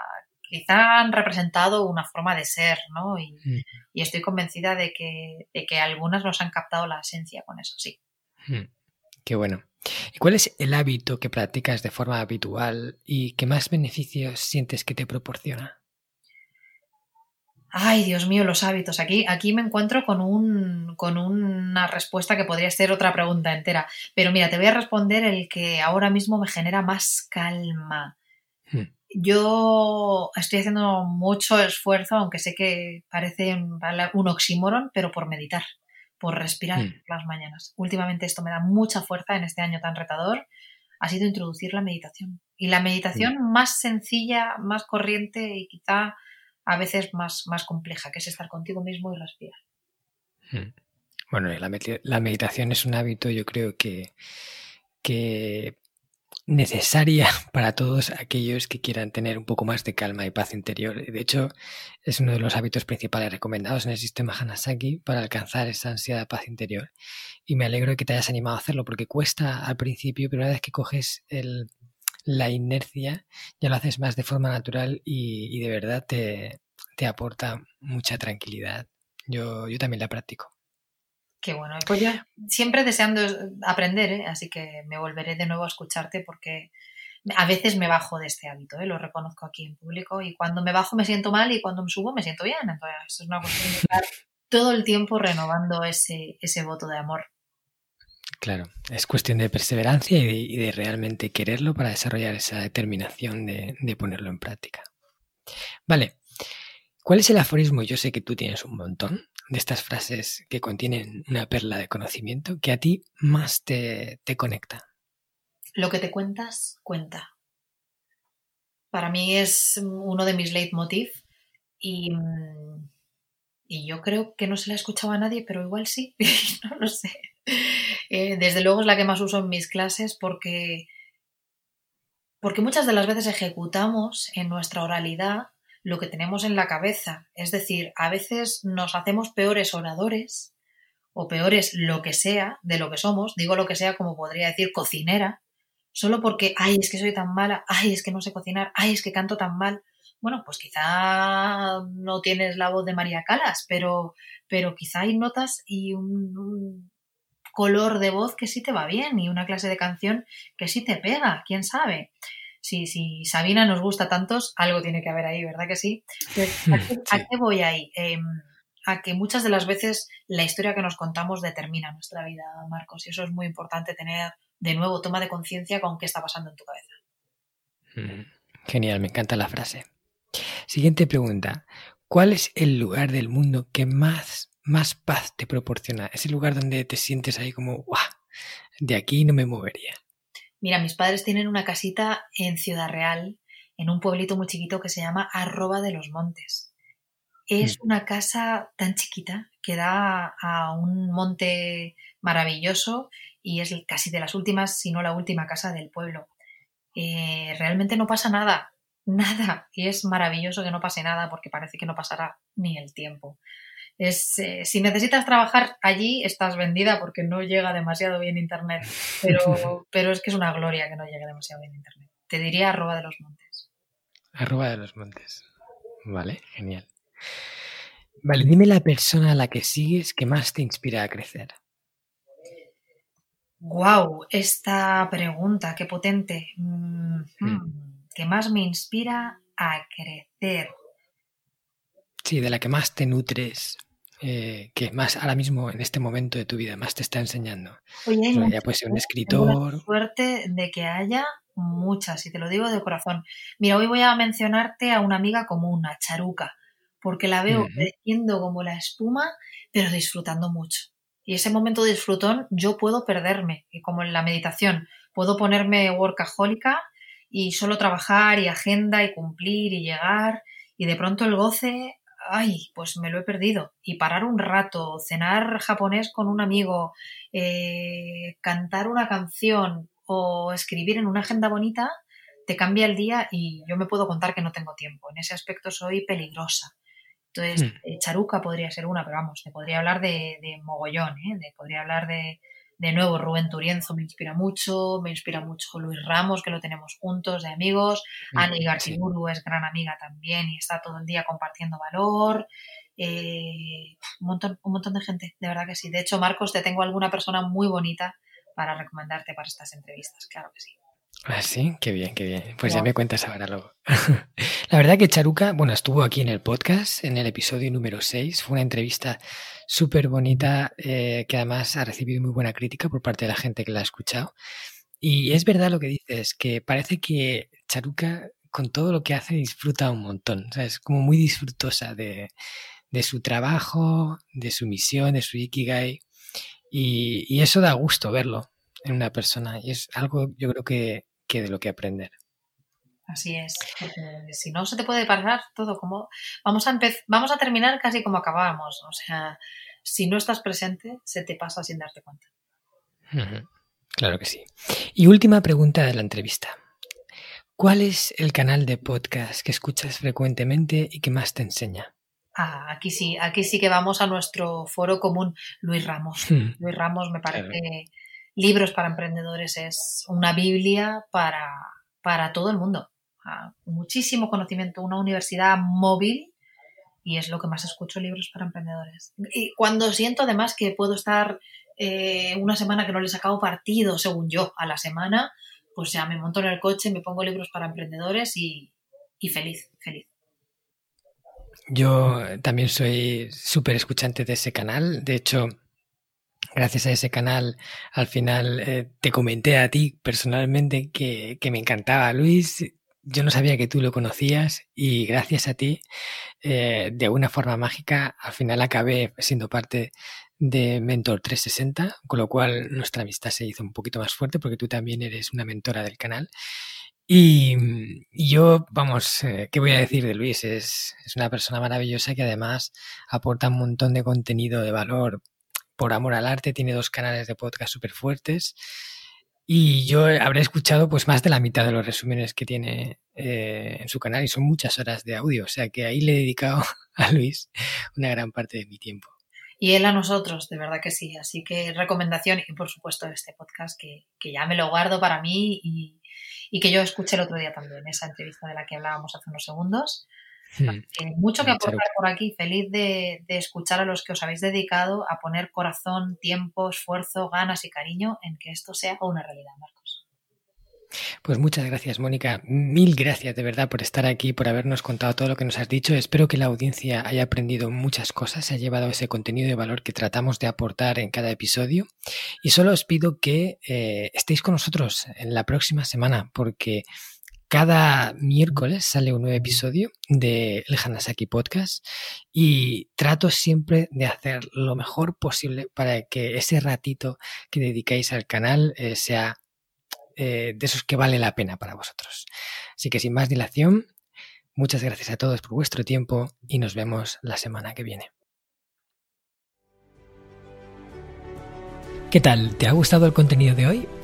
S2: quizá han representado una forma de ser, ¿no? Y, mm. estoy convencida de que, de que algunas nos han captado la esencia con eso, sí.
S1: Mm. Qué bueno. ¿Y cuál es el hábito que practicas de forma habitual y qué más beneficios sientes que te proporciona?
S2: Ay, Dios mío, los hábitos. Aquí, aquí me encuentro con, un, con una respuesta que podría ser otra pregunta entera. Pero mira, te voy a responder el que ahora mismo me genera más calma. Hmm. Yo estoy haciendo mucho esfuerzo, aunque sé que parece un oxímoron, pero por meditar, por respirar hmm. las mañanas. Últimamente esto me da mucha fuerza en este año tan retador. Ha sido introducir la meditación. Y la meditación hmm. más sencilla, más corriente y quizá a veces más, más compleja, que es estar contigo mismo y respirar.
S1: Hmm. Bueno, la, meditación es un hábito, yo creo que, que necesaria para todos aquellos que quieran tener un poco más de calma y paz interior. De hecho, es uno de los hábitos principales recomendados en el sistema Hanasaki para alcanzar esa ansiedad paz interior. Y me alegro de que te hayas animado a hacerlo porque cuesta al principio, pero una vez que coges la inercia ya lo haces más de forma natural y, de verdad te, aporta mucha tranquilidad. Yo, yo también la practico.
S2: Qué bueno. Pues yo siempre deseando aprender, ¿eh? así que me volveré de nuevo a escucharte porque a veces me bajo de este hábito, ¿eh? lo reconozco aquí en público y cuando me bajo me siento mal y cuando me subo me siento bien. Entonces es una cuestión de estar todo el tiempo renovando ese, ese voto de amor.
S1: Claro, es cuestión de perseverancia y de, realmente quererlo para desarrollar esa determinación de, ponerlo en práctica. Vale, ¿cuál es el aforismo? Yo sé que tú tienes un montón de estas frases que contienen una perla de conocimiento que a ti más te, te conecta.
S2: Lo que te cuentas, cuenta. Para mí es uno de mis leitmotiv y, y yo creo que no se la ha escuchado a nadie, pero igual sí, no lo sé. Eh, desde luego es la que más uso en mis clases porque, porque muchas de las veces ejecutamos en nuestra oralidad lo que tenemos en la cabeza. Es decir, a veces nos hacemos peores oradores o peores lo que sea de lo que somos. Digo lo que sea como podría decir cocinera, solo porque, ay, es que soy tan mala, ay, es que no sé cocinar, ay, es que canto tan mal. Bueno, pues quizá no tienes la voz de María Calas, pero, pero quizá hay notas y un, color de voz que sí te va bien y una clase de canción que sí te pega, quién sabe. Si, si Sabina nos gusta tantos, algo tiene que haber ahí, ¿verdad que sí? ¿a, qué, voy ahí? Em, a que muchas de las veces la historia que nos contamos determina nuestra vida, Marcos, y eso es muy importante tener de nuevo toma de conciencia con qué está pasando en tu cabeza.
S1: Genial, me encanta la frase. Siguiente pregunta. ¿Cuál es el lugar del mundo que más más paz te proporciona? Ese lugar donde te sientes ahí como, ¡guau! De aquí no me movería.
S2: Mira, mis padres tienen una casita en Ciudad Real, en un pueblito muy chiquito que se llama Arroba de los Montes. Es mm. una casa tan chiquita que da a un monte maravilloso y es casi de las últimas, si no la última casa del pueblo. eh, realmente no pasa nada, nada. Y es maravilloso que no pase nada porque parece que no pasará ni el tiempo. Es, eh, si necesitas trabajar allí, estás vendida porque no llega demasiado bien Internet. Pero, pero es que es una gloria que no llegue demasiado bien Internet. Te diría arroba de los montes.
S1: Arroba de los montes. Vale, genial. Vale, dime la persona a la que sigues que más te inspira a crecer.
S2: Wow, esta pregunta, qué potente. Mm, hmm, ¿Qué más me inspira a crecer?
S1: Sí, de la que más te nutres, eh, que más ahora mismo en este momento de tu vida más te está enseñando.
S2: Oye,
S1: ya puede ser un escritor.
S2: suerte de que haya muchas, y te lo digo de corazón. Mira, hoy voy a mencionarte a una amiga común, a Charuca, porque la veo creciendo como la espuma, pero disfrutando mucho. Y ese momento de disfrutón yo puedo perderme, y como en la meditación, puedo ponerme workahólica y solo trabajar y agenda y cumplir y llegar y de pronto el goce, ay, pues me lo he perdido. Y parar un rato, cenar japonés con un amigo, eh, cantar una canción o escribir en una agenda bonita, te cambia el día y yo me puedo contar que no tengo tiempo. En ese aspecto soy peligrosa. Entonces, eh, Charuca podría ser una, pero vamos, te podría hablar de, mogollón, ¿eh? De, podría hablar de, de nuevo, Rubén Turienzo me inspira mucho, me inspira mucho Luis Ramos, que lo tenemos juntos, de amigos, mm, Ani Garciburu es gran amiga también y está todo el día compartiendo valor, eh, un, montón, un montón de gente, de verdad que sí. De hecho, Marcos, te tengo alguna persona muy bonita para recomendarte para estas entrevistas, claro que sí.
S1: Ah, sí, qué bien, qué bien. Pues ya me cuentas ahora luego. la verdad que Charuca, bueno, estuvo aquí en el podcast, en el episodio número 6. Fue una entrevista súper bonita eh, que además ha recibido muy buena crítica por parte de la gente que la ha escuchado. Y es verdad lo que dices, que parece que Charuca con todo lo que hace disfruta un montón. O sea, es como muy disfrutosa de, de su trabajo, de su misión, de su ikigai. Y, y eso da gusto verlo en una persona. Y es algo, yo creo que, de lo que aprender.
S2: Así es, si no se te puede pasar todo como vamos a vamos a terminar casi como acabábamos, o sea, si no estás presente se te pasa sin darte cuenta.
S1: Claro que sí. Y última pregunta de la entrevista. ¿Cuál es el canal de podcast que escuchas frecuentemente y que más te enseña?
S2: Ah, aquí sí, aquí sí que vamos a nuestro foro común, Luis Ramos. Luis Ramos me parece Libros para Emprendedores es una Biblia para, para todo el mundo. muchísimo conocimiento, una universidad móvil y es lo que más escucho, libros para emprendedores. Y cuando siento además que puedo estar eh, una semana que no le he sacado partido, según yo, a la semana, pues ya me monto en el coche, me pongo libros para emprendedores y, y feliz, feliz.
S1: Yo también soy súper escuchante de ese canal. De hecho, gracias a ese canal, al final eh, te comenté a ti personalmente que, me encantaba Luis. Yo no sabía que tú lo conocías y gracias a ti, eh, de alguna forma mágica, al final acabé siendo parte de Mentor 360, con lo cual nuestra amistad se hizo un poquito más fuerte porque tú también eres una mentora del canal. Y, yo, vamos, eh, ¿qué voy a decir de Luis? Es, es, una persona maravillosa que además aporta un montón de contenido de valor por amor al arte, tiene dos canales de podcast súper fuertes. Y yo habré escuchado pues más de la mitad de los resúmenes que tiene eh, en su canal y son muchas horas de audio. O sea que ahí le he dedicado a Luis una gran parte de mi tiempo.
S2: Y él a nosotros, de verdad que sí. Así que recomendación y por supuesto este podcast que, ya me lo guardo para mí y, y, que yo escuché el otro día también, esa entrevista de la que hablábamos hace unos segundos. Hmm. mucho que aportar por aquí. Feliz de, escuchar a los que os habéis dedicado a poner corazón, tiempo, esfuerzo, ganas y cariño en que esto sea una realidad, Marcos.
S1: Pues muchas gracias, Mónica. Mil gracias de verdad por estar aquí, por habernos contado todo lo que nos has dicho. Espero que la audiencia haya aprendido muchas cosas, se ha llevado ese contenido de valor que tratamos de aportar en cada episodio. Y solo os pido que eh, estéis con nosotros en la próxima semana, porque cada miércoles sale un nuevo episodio del el Hanasaki Podcast y trato siempre de hacer lo mejor posible para que ese ratito que dedicáis al canal eh, sea eh, de esos que vale la pena para vosotros. Así que sin más dilación, muchas gracias a todos por vuestro tiempo y nos vemos la semana que viene. ¿Qué tal? ¿Te ha gustado el contenido de hoy?